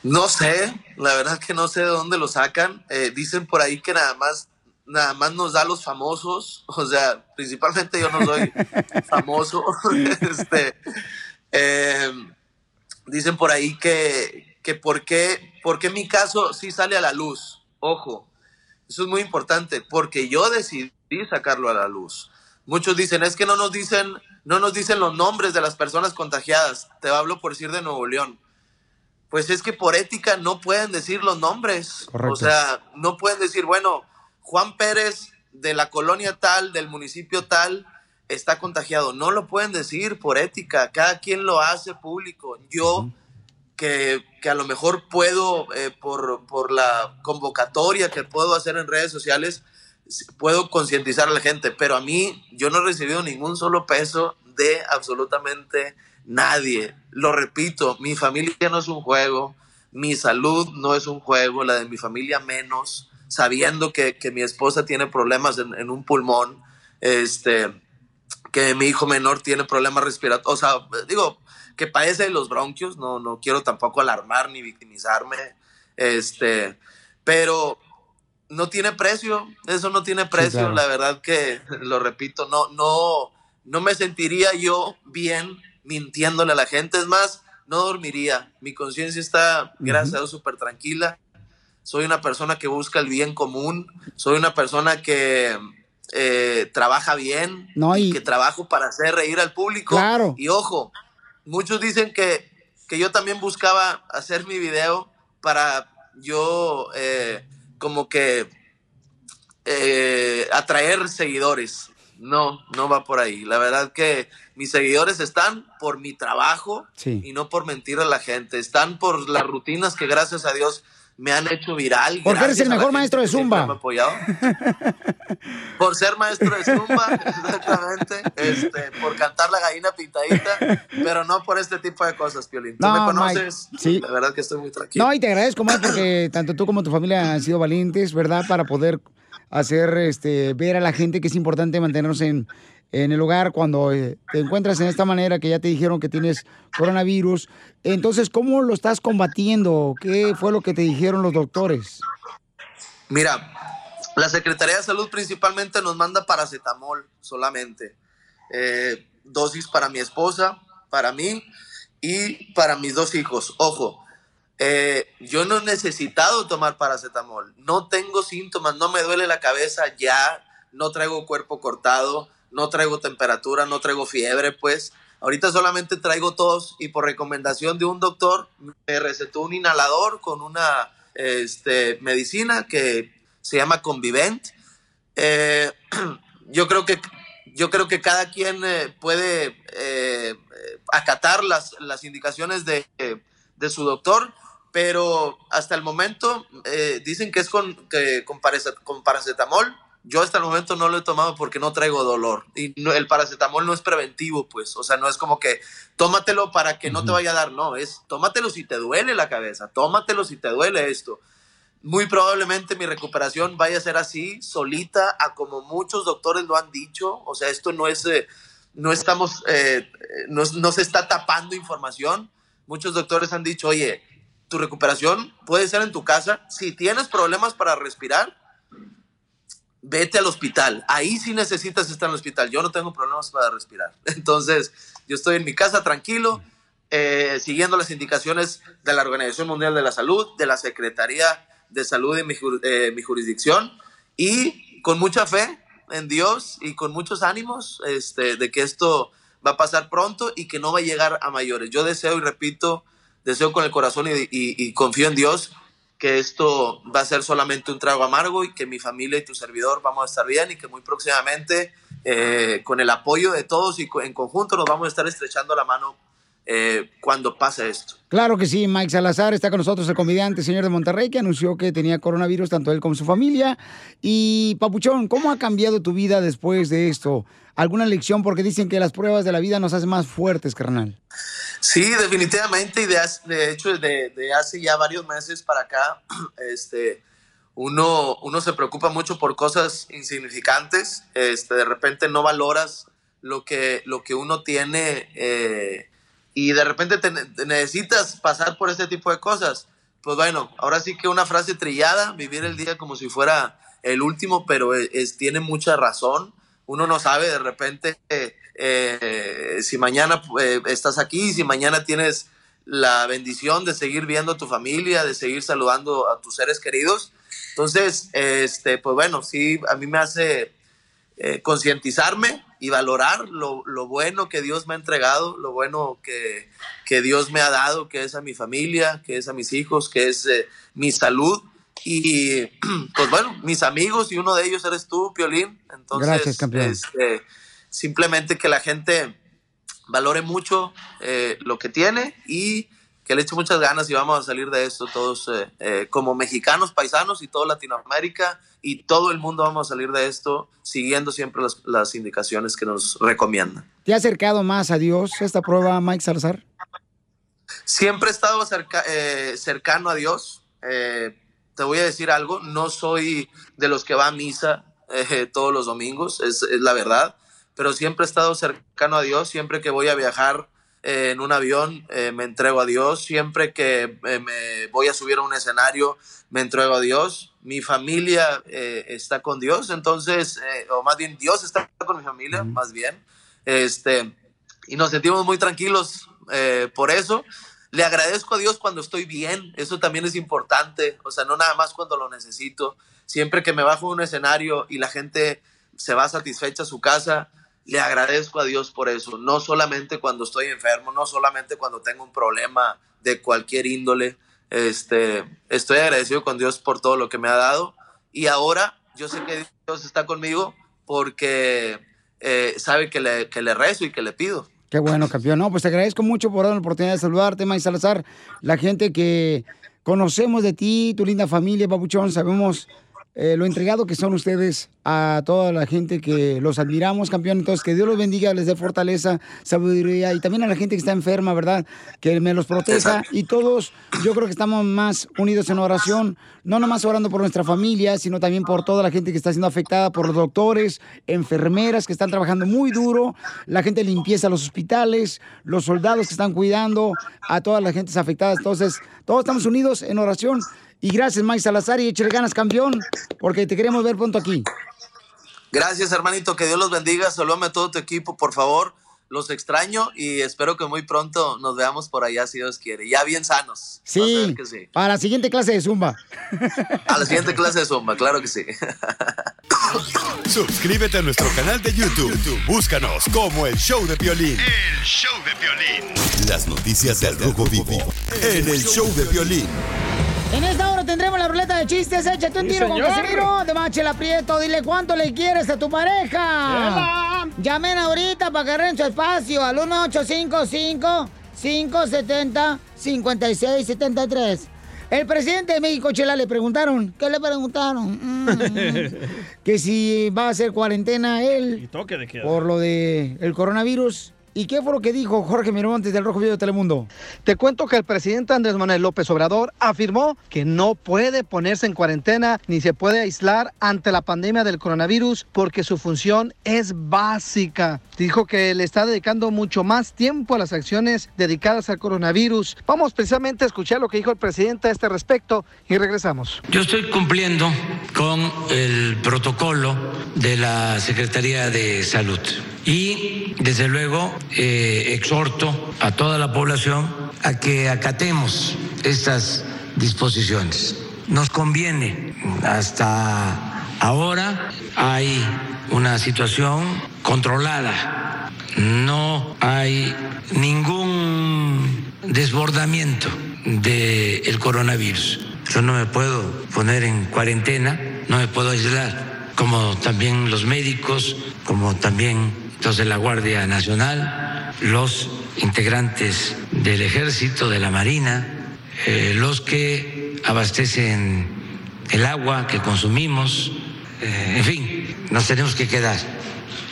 No sé, la verdad que no sé de dónde lo sacan. Eh, dicen por ahí que nada más, nada más nos da los famosos. O sea, principalmente yo no soy famoso. este, eh, dicen por ahí que, que por, qué, por qué mi caso sí sale a la luz. Ojo, Eso es muy importante porque yo decidí sacarlo a la luz. Muchos dicen, es que no nos dicen, no nos dicen los nombres de las personas contagiadas. Te hablo por decir de Nuevo León. Pues es que por ética no pueden decir los nombres. Correcto. O sea, no pueden decir, bueno, Juan Pérez de la colonia tal, del municipio tal, está contagiado. No lo pueden decir por ética. Cada quien lo hace público. Yo, que, que a lo mejor puedo, eh, por, por la convocatoria que puedo hacer en redes sociales, puedo concientizar a la gente, pero a mí yo no he recibido ningún solo peso de absolutamente nadie. Lo repito, mi familia no es un juego, mi salud no es un juego, la de mi familia menos, sabiendo que, que mi esposa tiene problemas en, en un pulmón, este, que mi hijo menor tiene problemas respiratorios, o sea, digo, que padece de los bronquios, no, no quiero tampoco alarmar ni victimizarme, este, pero no tiene precio, eso no tiene precio, claro. la verdad que, lo repito, no, no, no me sentiría yo bien mintiéndole a la gente, es más, no dormiría, mi conciencia está, gracias a Dios, súper tranquila, soy una persona que busca el bien común, soy una persona que eh, trabaja bien, No, y- que trabajo para hacer reír al público. Claro. Y ojo, muchos dicen que, que yo también buscaba hacer mi video para yo eh, como que eh, atraer seguidores. No, no va por ahí. La verdad que mis seguidores están por mi trabajo Sí. y no por mentir a la gente. Están por las rutinas que gracias a Dios me han hecho viral. Porque eres el mejor maestro de Zumba. me ha apoyado. por ser maestro de Zumba, exactamente. Este, por cantar la gallina pintadita, pero no por este tipo de cosas, Piolín. Tú No, me conoces. sí. La verdad que estoy muy tranquilo. No, y te agradezco más porque tanto tú como tu familia han sido valientes, ¿verdad? Para poder hacer, este, ver a la gente que es importante mantenernos en, en el hogar cuando eh, te encuentras en esta manera que ya te dijeron que tienes coronavirus. Entonces, ¿cómo lo estás combatiendo? ¿Qué fue lo que te dijeron los doctores? Mira, la Secretaría de Salud principalmente nos manda paracetamol solamente. Eh, dosis para mi esposa, para mí y para mis dos hijos. Ojo, eh, yo no he necesitado tomar paracetamol. No tengo síntomas, no me duele la cabeza ya, no traigo cuerpo cortado, no traigo temperatura, no traigo fiebre, pues. Ahorita solamente traigo tos y por recomendación de un doctor me recetó un inhalador con una este, medicina que se llama Convivent. Eh, yo creo que yo creo que cada quien eh, puede eh, acatar las, las indicaciones de, de su doctor, pero hasta el momento eh, dicen que es con, que, con, paracet- con paracetamol. Yo hasta el momento no lo he tomado porque no traigo dolor. Y no- el paracetamol no es preventivo, pues. O sea, no es como que tómatelo para que no te vaya a dar. No, es tómatelo si te duele la cabeza. Tómatelo si te duele esto muy probablemente mi recuperación vaya a ser así, solita, a como muchos doctores lo han dicho. O sea, esto no es, eh, no estamos, eh, no, no se está tapando información. Muchos doctores han dicho, oye, tu recuperación puede ser en tu casa. Si tienes problemas para respirar, vete al hospital. Ahí sí necesitas estar en el hospital. Yo no tengo problemas para respirar. Entonces, yo estoy en mi casa tranquilo, eh, siguiendo las indicaciones de la Organización Mundial de la Salud, de la Secretaría de Salud jur- eh, mi jurisdicción y con mucha fe en Dios y con muchos ánimos este, de que esto va a pasar pronto y que no va a llegar a mayores. Yo deseo y repito, deseo con el corazón y, confío en Dios que esto va a ser solamente un trago amargo y que mi familia y tu servidor vamos a estar bien y que muy próximamente eh, con el apoyo de todos y en conjunto nos vamos a estar estrechando la mano eh, cuando pase esto. Claro que sí, Mike Salazar está con nosotros, el comediante señor de Monterrey, que anunció que tenía coronavirus, tanto él como su familia. Y Papuchón, ¿cómo ha cambiado tu vida después de esto? ¿Alguna lección? Porque dicen que las pruebas de la vida nos hacen más fuertes, carnal. Sí, definitivamente, y de, hecho de, de hace ya varios meses para acá, este, uno, uno se preocupa mucho por cosas insignificantes, este, de repente no valoras lo que, lo que uno tiene eh, y de repente te, ne- te necesitas pasar por este tipo de cosas. Pues bueno, ahora sí que una frase trillada, vivir el día como si fuera el último, pero es- tiene mucha razón. Uno no sabe de repente eh, si mañana eh, estás aquí, si mañana tienes la bendición de seguir viendo a tu familia, de seguir saludando a tus seres queridos. Entonces, este, pues bueno, sí, a mí me hace eh, concientizarme y valorar lo, lo, bueno que Dios me ha entregado, lo bueno que, que, Dios me ha dado, que es a mi familia, que es a mis hijos, que es eh, mi salud. Y pues bueno, mis amigos y uno de ellos eres tú, Piolín. Entonces, Gracias, campeón. Este, simplemente que la gente valore mucho eh, lo que tiene y que le eche muchas ganas y vamos a salir de esto todos eh, eh, como mexicanos, paisanos y toda Latinoamérica y todo el mundo vamos a salir de esto siguiendo siempre las, las indicaciones que nos recomiendan. ¿Te ha acercado más a Dios esta prueba, Mike Salazar? Siempre he estado cerca, eh, cercano a Dios. Te voy a decir algo, no soy de los que va a misa todos los domingos, es, es, la verdad, pero siempre he estado cercano a Dios, siempre que voy a viajar eh, en un avión eh, me entrego a Dios, siempre que eh, me voy a subir a un escenario me entrego a Dios, mi familia está con Dios, entonces, o más bien Dios está con mi familia, mm. más bien, este, y nos sentimos muy tranquilos por eso. Le agradezco a Dios cuando estoy bien, eso también es importante, o sea, no nada más cuando lo necesito. Siempre que me bajo de un escenario y la gente se va satisfecha a su casa, le agradezco a Dios por eso, no solamente cuando estoy enfermo, no solamente cuando tengo un problema de cualquier índole, este, estoy agradecido con Dios por todo lo que me ha dado y ahora yo sé que Dios está conmigo porque eh, sabe que le, que le rezo y que le pido. Qué bueno, campeón. No, pues te agradezco mucho por dar la oportunidad de saludarte, May Salazar. La gente que conocemos de ti, tu linda familia, Papuchón, sabemos eh, lo entregado que son ustedes a toda la gente que los admiramos, campeón. Entonces, que Dios los bendiga, les dé fortaleza, sabiduría y también a la gente que está enferma, ¿verdad? Que me los proteja. Y todos, yo creo que estamos más unidos en oración, no nomás orando por nuestra familia, sino también por toda la gente que está siendo afectada, por los doctores, enfermeras que están trabajando muy duro, la gente de limpieza los hospitales, los soldados que están cuidando a todas las gentes afectadas. Entonces, todos estamos unidos en oración. Y gracias, Mike Salazar, y échale ganas, campeón, porque te queremos ver pronto aquí. Gracias, hermanito, que Dios los bendiga. Salúdame a todo tu equipo, por favor. Los extraño y espero que muy pronto nos veamos por allá, si Dios quiere. Ya bien sanos. Sí, sí. para la siguiente clase de Zumba. A la siguiente clase de Zumba, claro que sí. Suscríbete a nuestro canal de YouTube. YouTube. Búscanos como El Show de Violín. El Show de Violín. Las noticias del Rojo Vivo en El Show de Violín. En esta hora tendremos la ruleta de chistes. Échate un Sí, tiro con señor. Casimiro de Machela Prieto. Dile cuánto le quieres a tu pareja. Llamen ahorita para que agarren su espacio al 1855-570-5673. El presidente de México, Chela, le preguntaron. ¿Qué le preguntaron? Mm, que si va a hacer cuarentena él Y toque de queda. por lo de el coronavirus. ¿Y qué fue lo que dijo Jorge Miramontes del Rojo Vivo de Telemundo? Te cuento que el presidente Andrés Manuel López Obrador afirmó que no puede ponerse en cuarentena ni se puede aislar ante la pandemia del coronavirus porque su función es básica. Dijo que le está dedicando mucho más tiempo a las acciones dedicadas al coronavirus. Vamos precisamente a escuchar lo que dijo el presidente a este respecto y regresamos. Yo estoy cumpliendo con el protocolo de la Secretaría de Salud y desde luego eh, exhorto a toda la población a que acatemos estas disposiciones. Nos conviene. Hasta ahora hay una situación controlada. No hay ningún desbordamiento del coronavirus. Yo no me puedo poner en cuarentena, no me puedo aislar, como también los médicos, como también de la Guardia Nacional, los integrantes del Ejército, de la Marina, eh, los que abastecen el agua que consumimos, eh, en fin, nos tenemos que quedar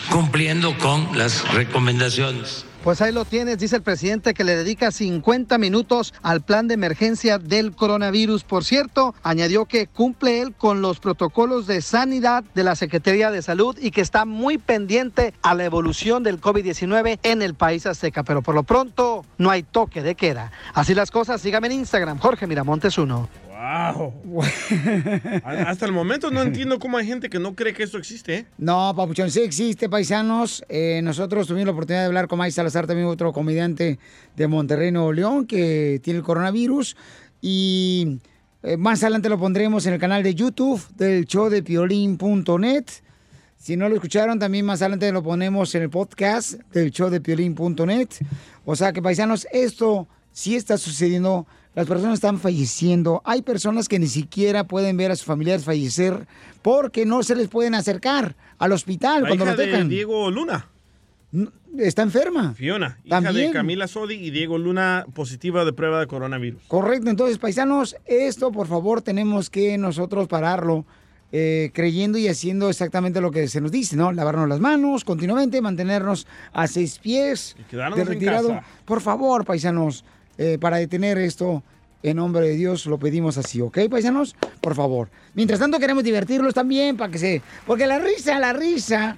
cumpliendo con las recomendaciones. Pues ahí lo tienes, dice el presidente que le dedica 50 minutos al plan de emergencia del coronavirus. Por cierto, añadió que cumple él con los protocolos de sanidad de la Secretaría de Salud y que está muy pendiente a la evolución del COVID-19 en el país azteca. Pero por lo pronto no hay toque de queda. Así las cosas, sígame en Instagram, Jorge Miramontes 1. ¡Wow! Hasta el momento no entiendo cómo hay gente que no cree que eso existe. ¿eh? No, Papuchón, sí existe, paisanos. Eh, nosotros tuvimos la oportunidad de hablar con Mike Salazar, también otro comediante de Monterrey, Nuevo León, que tiene el coronavirus. Y Eh, más adelante lo pondremos en el canal de YouTube del show de piolín.net. Si no lo escucharon, también más adelante lo ponemos en el podcast del show de piolín.net. O sea que, paisanos, esto sí está sucediendo. Las personas están falleciendo. Hay personas que ni siquiera pueden ver a sus familiares fallecer porque no se les pueden acercar al hospital La cuando hija los de dejan. Diego Luna. Está enferma. Fiona, hija También. de Camila Sodi y Diego Luna, positiva de prueba de coronavirus. Correcto, entonces, paisanos, esto por favor tenemos que nosotros pararlo eh, creyendo y haciendo exactamente lo que se nos dice, ¿no? Lavarnos las manos continuamente, mantenernos a seis pies de en retirado. casa. Por favor, paisanos, eh, para detener esto, en nombre de Dios lo pedimos así, ¿ok, paisanos? Por favor. Mientras tanto queremos divertirlos también para que se... Porque la risa, la risa,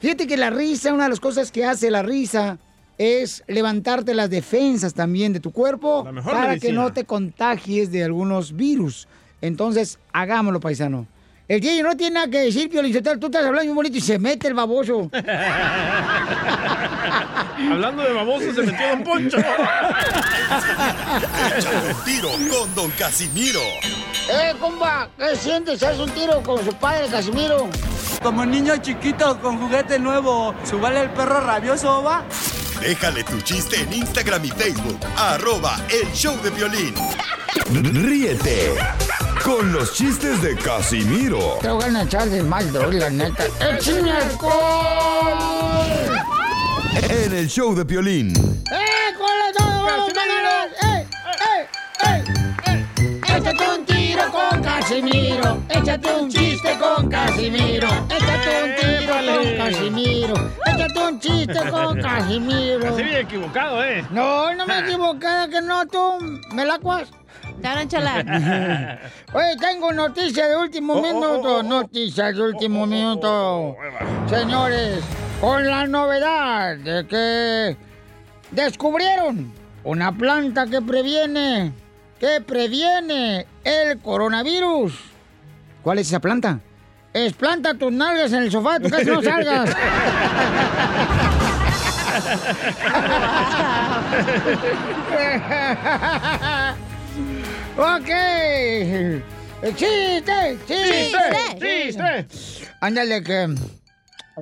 fíjate que la risa, una de las cosas que hace la risa es levantarte las defensas también de tu cuerpo para que no te contagies de algunos virus. Entonces, hagámoslo, paisano. El DJ no tiene nada que decir, Pio tú estás hablando muy bonito y se mete el baboso. Hablando de baboso, se metió Don Poncho. Échate un tiro con Don Casimiro. ¡Eh, compa! ¿Qué sientes? ¿Haz un tiro con su padre, Casimiro? Como niño chiquito con juguete nuevo, ¿subale el perro rabioso, va? Déjale tu chiste en Instagram y Facebook. Arroba el show de violín. Ríete con los chistes de Casimiro Te voy a echar de mal, la neta. ¡Échame alcohol! en el show de violín. ¡Eh, con todo! ¡Vamos, vámonos! ¡Eh, eh, eh, eh! Tiro con Casimiro. Échate un chiste con Casimiro. Échate un tiro con Casimiro. Échate un chiste con Casimiro. Casi bien equivocado, ¿eh? No, no me he equivocado, que no, tú, melacuas. chala. Oye, tengo noticias de último Oh, minuto. Noticias de último minuto. Señores, con la novedad de que descubrieron una planta que previene, que previene el coronavirus. ¿Cuál es esa planta? Es planta tus nalgas en el sofá de tu casa, no salgas. ok. ¡Chiste! ¡Chiste! ¡Chiste! Ándale, que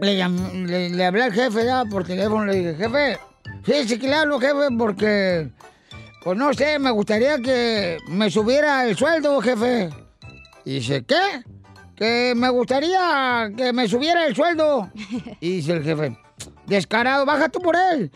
le, le, le hablé al jefe ya por teléfono, le dije, jefe, fíjese que le hablo, jefe, porque, pues no sé, me gustaría que me subiera el sueldo, jefe. Y dice, ¿qué? Que me gustaría que me subiera el sueldo. Y dice el jefe, descarado, baja tú por él.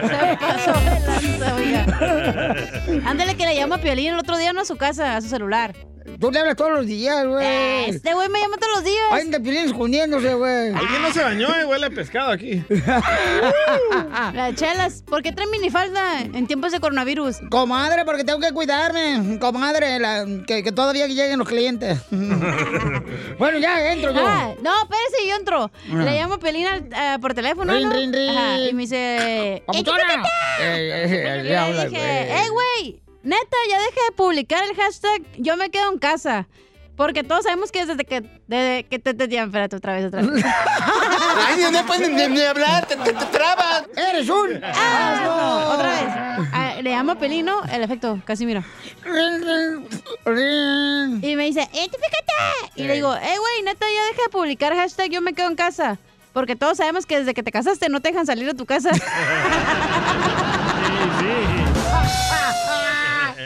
Se pasó de lanza, oiga. Ándale que le llama a Piolín el otro día no a su casa, a su celular. Tú le hablas todos los días, güey. Este güey me llama todos los días. Ay, te Piolín escondiéndose, güey. Alguien no se bañó y huele a pescado aquí. Las chelas, ¿por qué traen minifalda en tiempos de coronavirus? Comadre, porque tengo que cuidarme. Comadre, la- que, que todavía lleguen los clientes. bueno, ya entro yo. Ah, no, espérese, yo entro. Le llamo a Piolín al- ah, por teléfono, Rin, ¿no? rin, rin. Ajá, y me dice... Eh, eh, Y le dije. ¡eh, güey! Neta, ya deja de publicar el hashtag Yo me quedo en casa. Porque todos sabemos que desde que... Desde que te... te, te espérate, otra vez, otra vez. Ay, no puedes ni, ni hablar, te, te, te trabas. ¡Eres un Ah, no, otra vez. Ah, le llamo a Pelín, ¿no? El efecto, Casimiro. Y me dice, ¡identifícate! Y le digo, eh, güey, neta, ya deja de publicar hashtag Yo me quedo en casa. Porque todos sabemos que desde que te casaste no te dejan salir de tu casa.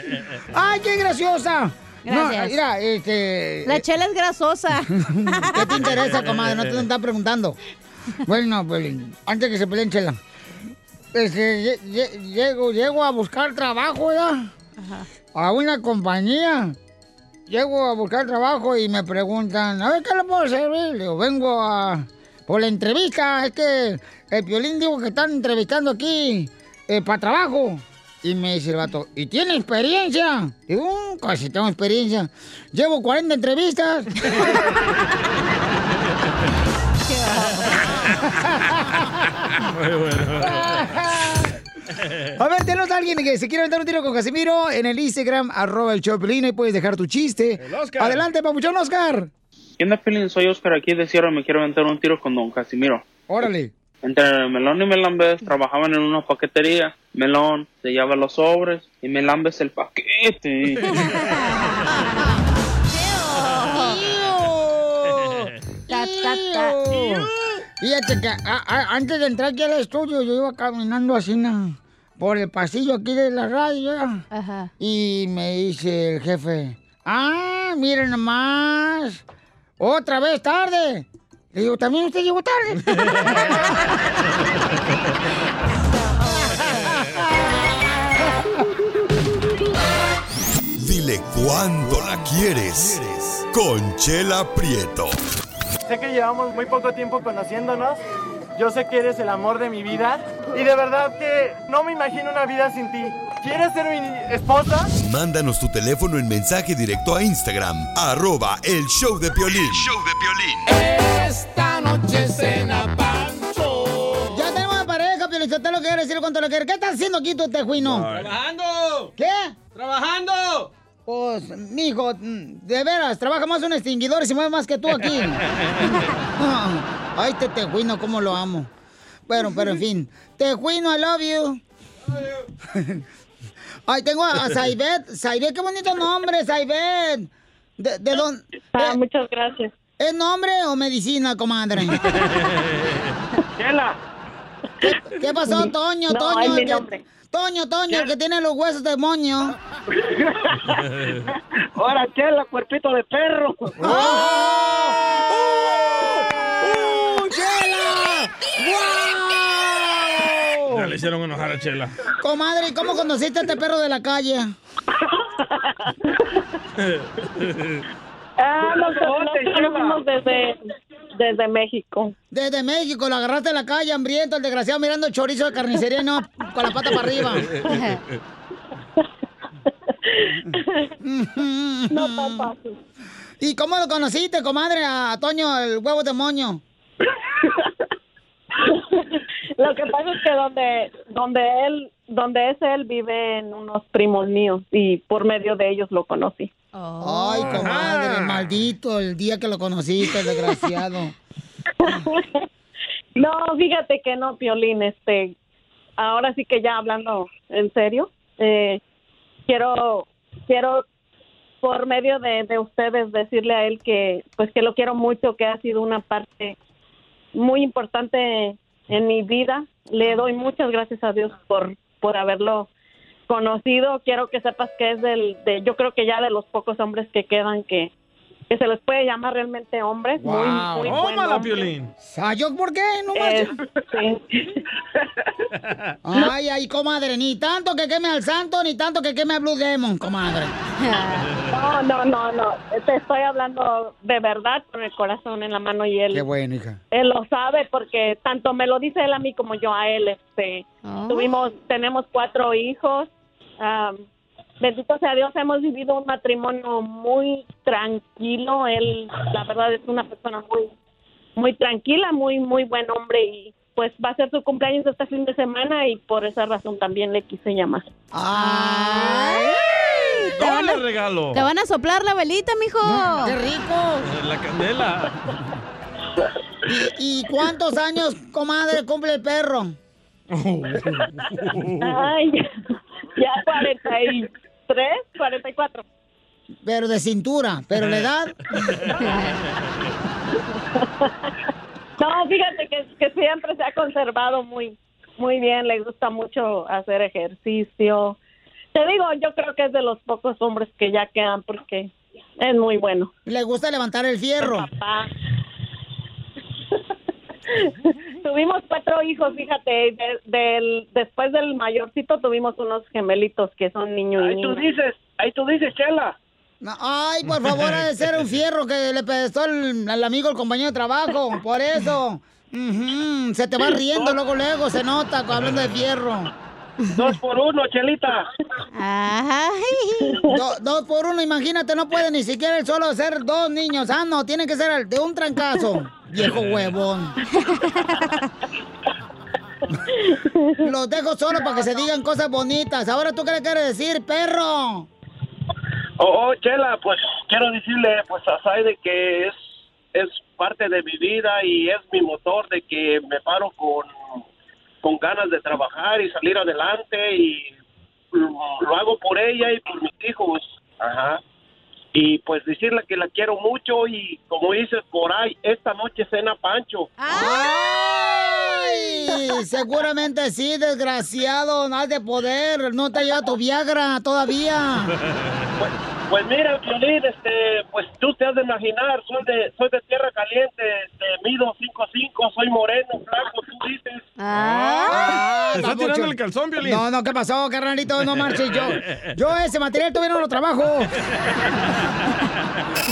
¡Ay, qué graciosa! Gracias. No, mira, este... La chela es grasosa. ¿Qué te interesa, comadre? No te lo están preguntando. Bueno, pues, antes que se peleen, chela. Este, lle- lle- llego, llego a buscar trabajo ya. A una compañía. Llego a buscar trabajo y me preguntan, a ver, ¿qué le puedo servir? Le digo, vengo a... Por la entrevista, es que el violín dijo que están entrevistando aquí para trabajo. Y me dice el vato, ¿y tiene experiencia? Digo, "Mm, casi tengo experiencia. Llevo 40 entrevistas. Muy bueno. A ver, tenemos a alguien que se quiere aventar un tiro con Casimiro en el Instagram, arroba el Choplin, y puedes dejar tu chiste. Oscar. Adelante, papuchón Oscar. ¿Qué onda, Pelín? Soy Oscar aquí de Sierra. Me quiero aventar un tiro con don Casimiro. Órale. Entre Melón y Melambes trabajaban en una paquetería. Melón sellaba los sobres y Melambes el paquete. Ta, ta, ta. Fíjate que a- a- antes de entrar aquí al estudio, yo iba caminando así na, por el pasillo aquí de la radio. ya. Y me dice el jefe, ah, miren nomás, otra vez tarde. Le digo, ¿también usted llegó tarde? Dile cuándo la quieres. Conchela Prieto. Sé que llevamos muy poco tiempo conociéndonos. Yo sé que eres el amor de mi vida. Y de verdad que no me imagino una vida sin ti. ¿Quieres ser mi esposa? Mándanos tu teléfono en mensaje directo a Instagram, arroba el show de Piolín. Esta noche cena Pancho. Ya tenemos una pareja, Piolichotelo, que quiere decir cuánto le quiere. ¿Qué estás haciendo aquí tú, tejuino? ¡Trabajando! ¿Qué? ¡Trabajando! Pues, mijo, mm, de veras, trabaja más un extinguidor y se mueve más que tú aquí. Ay, este tejuino, cómo lo amo. Bueno, pero en fin. Tejuino, I love you. Ay, tengo a, a Saibet. Saibet, qué bonito nombre, Saibet. ¿De, de dónde? Ah, muchas gracias. ¿Es nombre o medicina, comadre? ¿Qué, qué pasó, Toño, No, Toño? es mi que- Toño, Toño, el que tiene los huesos de moño. Ahora, chela, cuerpito de perro. ¡Chela! Ya le hicieron enojar a Chela. Comadre, ¿y cómo conociste a este perro de la calle? Ah, nos, nos Ponte, Chela. conocimos desde, desde México. Desde México, lo agarraste en la calle, hambriento, el desgraciado mirando chorizo de carnicería no con la pata para arriba. No tan fácil. ¿Y cómo lo conociste, comadre, a Toño, el huevo de moño? Lo que pasa es que donde, donde él, donde es él vive en unos primos míos y por medio de ellos lo conocí. Ay, comadre, maldito, el día que lo conociste, el desgraciado. No, fíjate que no, Piolín, este, ahora sí que ya hablando en serio, eh, quiero, quiero por medio de, de ustedes decirle a él que, pues que lo quiero mucho, que ha sido una parte muy importante en mi vida. Le doy muchas gracias a Dios por, por haberlo conocido. Quiero que sepas que es del, de, yo creo que ya de los pocos hombres que quedan que, que se les puede llamar realmente hombres. Muy, muy buen ¡Tómala. Piolín! ¿Sayo por qué? No Eh, sí. Ay, ay, comadre, ni tanto que queme al santo, ni tanto que queme a Blue Demon, comadre. No, no, no, no. Te estoy hablando de verdad con el corazón en la mano y él. Qué bueno, hija. Él lo sabe porque tanto me lo dice él a mí como yo a él. Este, tuvimos, tenemos cuatro hijos. Am, bendito sea Dios, hemos vivido un matrimonio muy tranquilo. Él, la verdad, es una persona muy, muy tranquila, muy, muy buen hombre y pues va a ser su cumpleaños este fin de semana y por esa razón también le quise llamar. Te van, ¡Doble a, regalo! te van a soplar la velita, mijo. ¡Qué rico! La candela. ¿Y, y cuántos años, comadre, cumple el perro? Ay, ya 43, 44. Pero de cintura, pero la edad. No, fíjate que, que siempre se ha conservado muy, muy bien. Le gusta mucho hacer ejercicio. Te digo, yo creo que es de los pocos hombres que ya quedan porque es muy bueno. Le gusta levantar el fierro. Papá. tuvimos cuatro hijos, fíjate. de- del, después del mayorcito tuvimos unos gemelitos que son niño y Ahí tú niña. dices, ahí tú dices, Chela. No, Ay, por favor, ha de ser un fierro que le pedestó el, al amigo, el compañero de trabajo. Por eso. Ujú, Se te va riendo luego, luego, se nota hablando de fierro. Dos por uno, Chelita. Do- dos por uno, imagínate, no puede ni siquiera el solo ser dos niños. Ah, no, tiene que ser el de un trancazo. Viejo huevón. Los dejo solo para que se digan cosas bonitas. Ahora tú qué le quieres decir, perro. Oh, oh, Chela, pues quiero decirle pues a Saide que es es parte de mi vida y es mi motor de que me paro con, con ganas de trabajar y salir adelante y lo, lo hago por ella y por mis hijos. Ajá. Y pues decirle que la quiero mucho y como dices por ahí, esta noche cena Pancho. ¡Ay! Seguramente sí, desgraciado. No has de poder. No te lleva tu Viagra todavía. Pues mira, Violín, este, pues tú te has de imaginar, soy de, soy de tierra caliente, este, mido 5'5", soy moreno, blanco, tú dices. Ah, Te está tirando el calzón, Piolín. No, no, ¿qué pasó, carnalito? No marches. Yo, yo ese material todavía no lo trabajo.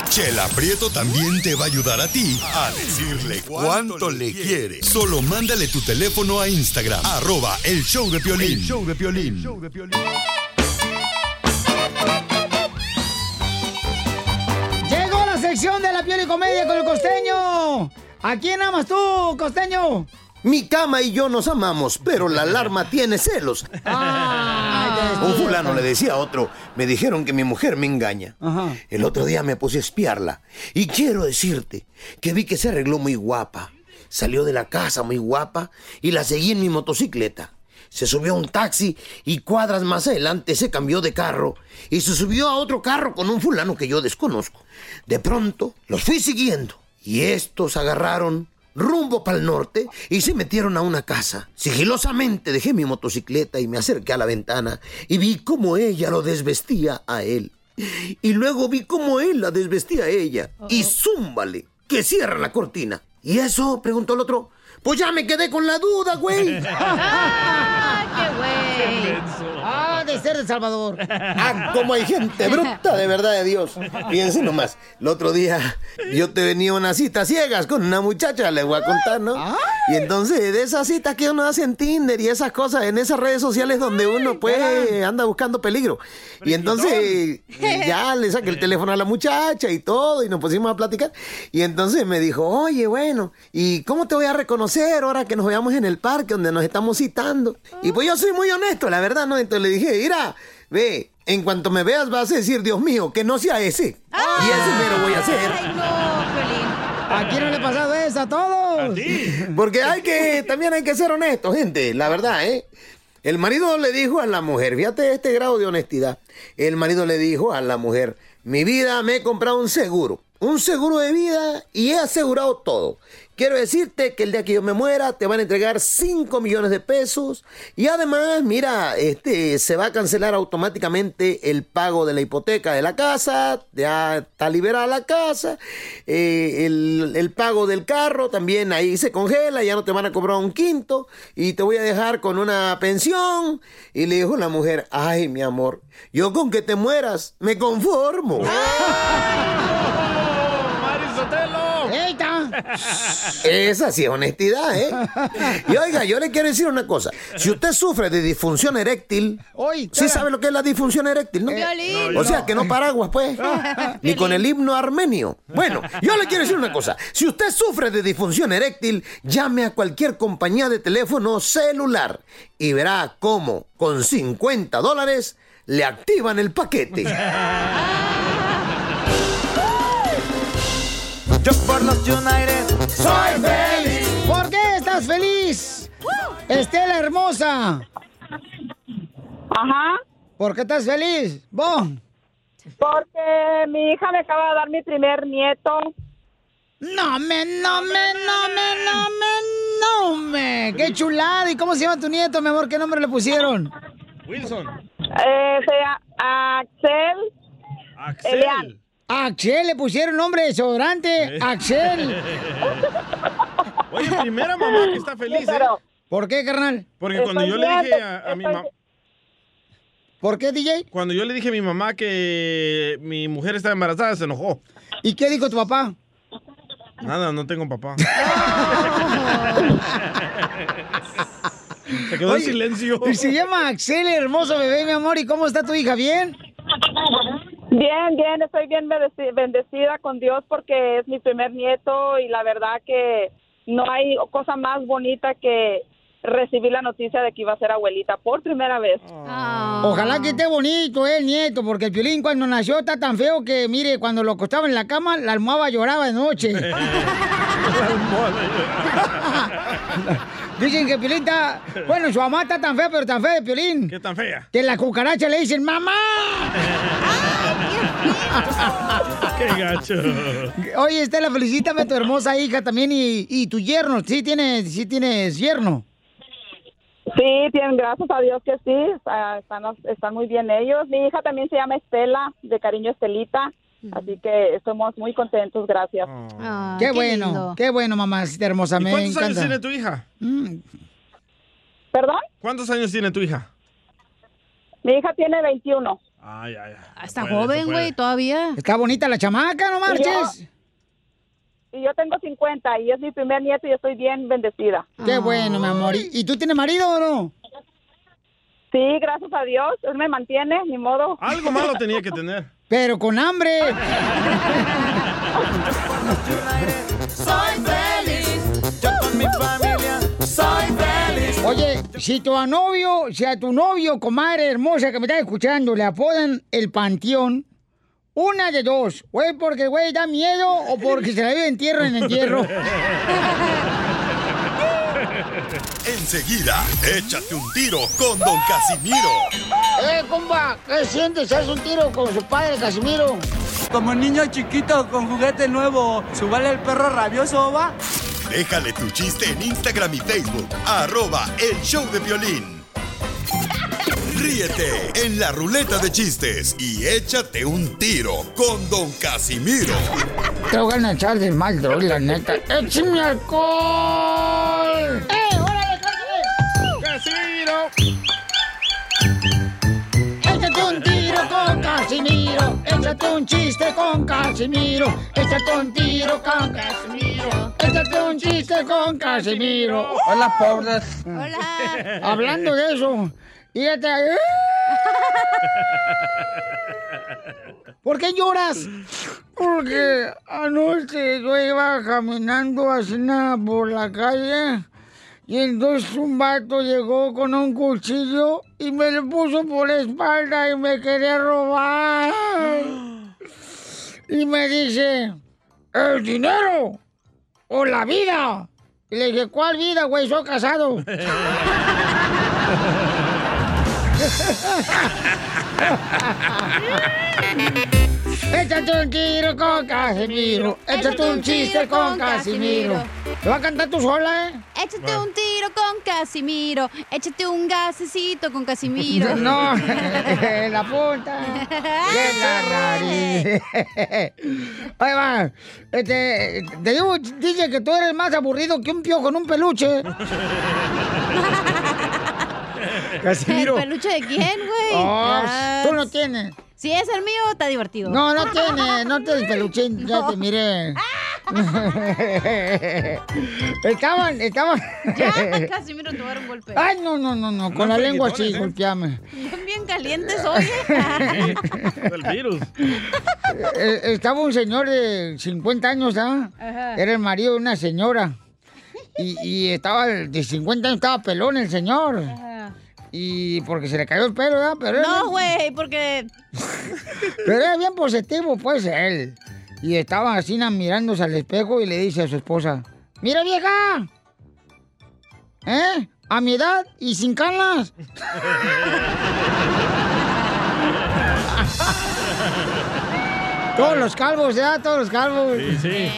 Chela Prieto también te va a ayudar a ti a decirle cuánto le quiere. Solo mándale tu teléfono a Instagram, arroba el show de Piolín. El show de Piolín. Llegó la sección de la piel y comedia con el costeño. ¿A quién amas tú, costeño? Mi cama y yo nos amamos, pero la alarma tiene celos. Un fulano le decía a otro, me dijeron que mi mujer me engaña. El otro día me puse a espiarla y quiero decirte que vi que se arregló muy guapa. Salió de la casa muy guapa y la seguí en mi motocicleta. Se subió a un taxi y cuadras más adelante se cambió de carro y se subió a otro carro con un fulano que yo desconozco. De pronto los fui siguiendo y estos agarraron rumbo para el norte y se metieron a una casa. Sigilosamente dejé mi motocicleta y me acerqué a la ventana y vi cómo ella lo desvestía a él. Y luego vi cómo él la desvestía a ella. Y zúmbale, que cierra la cortina. ¿Y eso? preguntó el otro. Pues ya me quedé con la duda, güey. ¡Qué güey! De ser de Salvador. Ah, como hay gente bruta, de verdad de Dios. Fíjense nomás, el otro día yo te venía a una cita ciegas con una muchacha, les voy a contar, ¿no? Y entonces, de esas citas que uno hace en Tinder y esas cosas, en esas redes sociales donde uno, pues, anda buscando peligro. Y entonces, ya le saqué el teléfono a la muchacha y todo, y nos pusimos a platicar. Y entonces me dijo, oye, bueno, ¿y cómo te voy a reconocer ahora que nos veamos en el parque donde nos estamos citando? Y pues yo soy muy honesto, la verdad, ¿no? Entonces le dije, mira, ve, en cuanto me veas vas a decir, Dios mío, que no sea ese. Y ese mero voy a hacer. ¿A quién no le ha pasado eso? ¿A todos? Porque hay que, también hay que ser honesto, gente, la verdad, ¿eh? El marido le dijo a la mujer, fíjate este grado de honestidad. El marido le dijo a la mujer, mi vida me he comprado un seguro, un seguro de vida y he asegurado todo. Quiero decirte que el día que yo me muera te van a entregar 5 millones de pesos y además, mira, este se va a cancelar automáticamente el pago de la hipoteca de la casa, ya está liberada la casa, eh, el, el pago del carro también ahí se congela, ya no te van a cobrar un quinto y te voy a dejar con una pensión. Y le dijo la mujer, ay mi amor, yo con que te mueras me conformo. Esa sí es honestidad, ¿eh? Y oiga, yo le quiero decir una cosa. Si usted sufre de disfunción eréctil, ¿sí sabe lo que es la disfunción eréctil, no? O sea, que no paraguas, pues. Ni con el himno armenio. Bueno, yo le quiero decir una cosa. Si usted sufre de disfunción eréctil, llame a cualquier compañía de teléfono celular y verá cómo con 50 dólares le activan el paquete. Yo por los United ¡Soy feliz! ¿Por qué estás feliz? Estela hermosa. Ajá. ¿Por qué estás feliz? ¿Vos? Porque mi hija me acaba de dar mi primer nieto. No me, no me, no me, no me, no me. ¡Qué chulada! ¿Y cómo se llama tu nieto, mi amor? ¿Qué nombre le pusieron? Wilson. Eh, se llama Axel. Elian. Axel, le pusieron nombre de desodorante. Axel. Oye, primera mamá que está feliz, ¿eh? ¿Por qué, carnal? Porque cuando yo le dije a, a mi mamá... ¿Por qué, DJ? Cuando yo le dije a mi mamá que mi mujer estaba embarazada, se enojó. ¿Y qué dijo tu papá? Nada, no tengo papá. Se quedó Oye, en silencio. Y se llama Axel, hermoso bebé, mi amor. ¿Y cómo está tu hija? ¿Bien? Bien, bien, estoy bien bendeci- bendecida con Dios porque es mi primer nieto y la verdad que no hay cosa más bonita que recibí la noticia de que iba a ser abuelita por primera vez. Ojalá que esté bonito eh, el nieto, porque el Piolín cuando nació está tan feo que, mire, cuando lo acostaba en la cama, la almohada lloraba de noche. Dicen que Piolín está... Bueno, su mamá está tan fea, pero tan fea el Piolín. ¿Qué tan fea? Que la cucaracha le dicen, ¡mamá! ¡Qué gacho! Oye, Estela, felicítame a tu hermosa hija también y, y tu yerno. Sí tienes, sí tienes yerno. Sí, tienen, gracias a Dios que sí, ah, están, están muy bien ellos. Mi hija también se llama Estela, de cariño Estelita, así que estamos muy contentos, gracias. qué, bueno, qué bueno, mamacita hermosa. ¿Y Me cuántos años tiene tu hija? ¿Perdón? ¿Cuántos años tiene tu hija? Mi hija tiene 21. Ay, ay, ay. Está puede, se joven, güey, todavía. Está bonita la chamaca, no marches. Y yo tengo 50 y es mi primer nieto y estoy bien bendecida. Qué bueno, mi amor. ¿Y, y tú tienes marido o no? Sí, gracias a Dios, él me mantiene, ni modo. Algo malo tenía que tener. Pero con hambre. Soy feliz, yo con mi familia soy feliz. Oye, si tu novio, si a tu novio, comadre hermosa que me está escuchando, le apodan el panteón, una de dos. Güey, porque el güey da miedo o porque se la vive entierro en entierro. Enseguida, échate un tiro con Don Casimiro. ¡Eh, compa! ¿Qué sientes? ¿Haz un tiro con su padre, Casimiro? Como niño chiquito con juguete nuevo, ¿subale el perro rabioso, va? Déjale tu chiste en Instagram y Facebook, arroba el show de violín. Ríete en la ruleta de chistes y échate un tiro con Don Casimiro. Te voy a echar de mal, la neta. ¡Échame alcohol! ¡Eh. Échate un tiro con Casimiro. Échate un chiste con Casimiro. Échate un tiro con Casimiro. Échate un chiste con Casimiro. Hola, pobres. Hola. Hablando de eso, fíjate. ¿Por qué lloras? Porque anoche yo iba caminando así nada por la calle y entonces un vato llegó con un cuchillo y me lo puso por la espalda y me quería robar. Y me dice, ¿el dinero o la vida? Y le dije, ¿cuál vida, güey? Soy casado. Échate un tiro con Casimiro. Échate un chiste con Casimiro. ¿Te vas a cantar tú sola, eh? Échate un tiro con Casimiro. Échate un gasecito con Casimiro. No, en la punta. De la nariz. Ahí va. Este, te digo, dice que tú eres más aburrido que un piojo con un peluche. Casimiro. ¿El peluche de quién, güey? Oh, tú no tienes. Si es el mío, está divertido. No, no tiene, no tienes peluchín, ya te miré. estaban, estaban. Ya, Casimiro, te voy a dar un golpe. Ay, no, no, no, no, con la lengua así, golpeame. Bien, bien calientes hoy. El virus. Eh, estaba un señor de 50 años, ¿ah? Ajá. Era el marido de una señora. Y, y estaba, de 50 años, estaba pelón el señor. Y porque se le cayó el pelo, ¿verdad? Pero No, bien- güey, porque Pero era bien positivo, pues, él. Y estaba así mirándose al espejo y le dice a su esposa, ¡Mira, vieja! ¿Eh? A mi edad y sin canas. Todos los calvos, ya, todos los calvos. Sí, sí.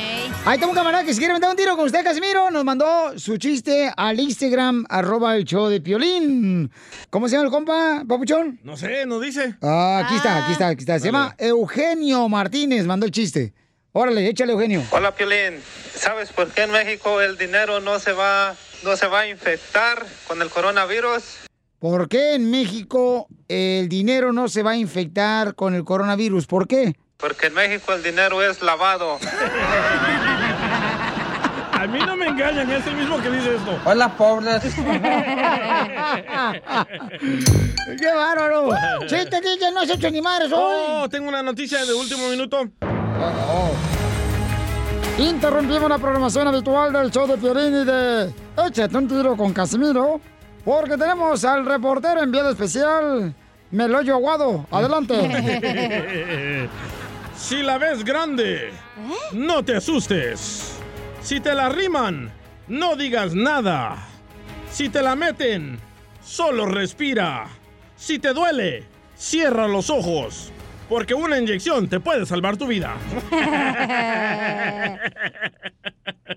Ahí está un camarada que si quiere meter un tiro con usted, Casimiro, nos mandó su chiste al Instagram, arroba el show de Piolín. ¿Cómo se llama el compa, papuchón? No sé, no dice. Ah, aquí está, aquí está, aquí está. Se llama Eugenio Martínez, mandó el chiste. Órale, échale, Eugenio. Hola Piolín, ¿sabes por qué en México el dinero no se va no se va a infectar con el coronavirus? ¿Por qué en México el dinero no se va a infectar con el coronavirus? ¿Por qué? Porque en México el dinero es lavado. A mí no me engañan, es el mismo que dice esto. Hola, pobres. ¡Qué bárbaro! ¡Chiste, DJ! ¡No has hecho ni madres hoy! Oh, tengo una noticia de último minuto. Interrumpimos la programación habitual del show de y de Échate un tiro con Casimiro, porque tenemos al reportero enviado especial, Meloyo Aguado. Adelante. si la ves grande, no te asustes. Si te la riman, no digas nada. Si te la meten, solo respira. Si te duele, cierra los ojos. Porque una inyección te puede salvar tu vida.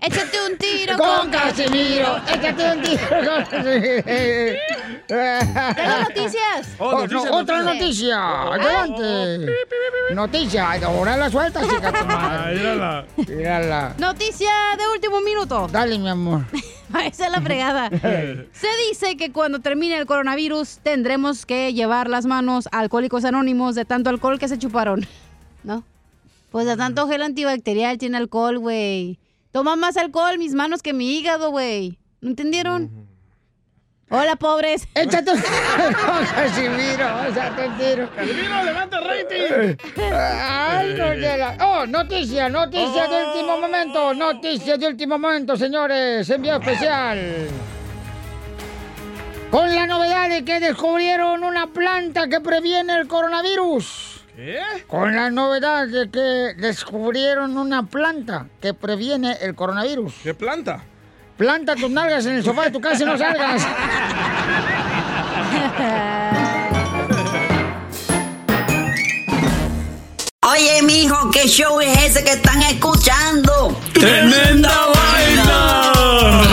Échate un tiro con Casimiro. Échate un tiro con Casimiro. Tengo noticias. Oh, no, noticias, otra noticias. noticia. Adelante. Noticia. Ahora la suelta, chica. Mírala. Mírala. Noticia de último minuto. Dale, mi amor. Esa es la fregada. Se dice que cuando termine el coronavirus tendremos que llevar las manos a alcohólicos anónimos de tanto alcohol que se chuparon. ¿No? Pues de tanto gel antibacterial tiene alcohol, güey. Toma más alcohol mis manos que mi hígado, güey. ¿No entendieron? Hola, pobres. Échate un Casimiro. Échate un tiro. Casimiro, levanta el rating. Ay, no llega. Oh, noticia, noticia de último momento. Noticia de último momento, señores. Envío especial. Con la novedad de que descubrieron una planta que previene el coronavirus. ¿Qué? Con la novedad de que descubrieron una planta que previene el coronavirus. ¿Qué planta? Planta tus nalgas en el sofá de tu casa y no salgas. Oye, mijo, ¿qué show es ese que están escuchando? ¡Tremenda vaina!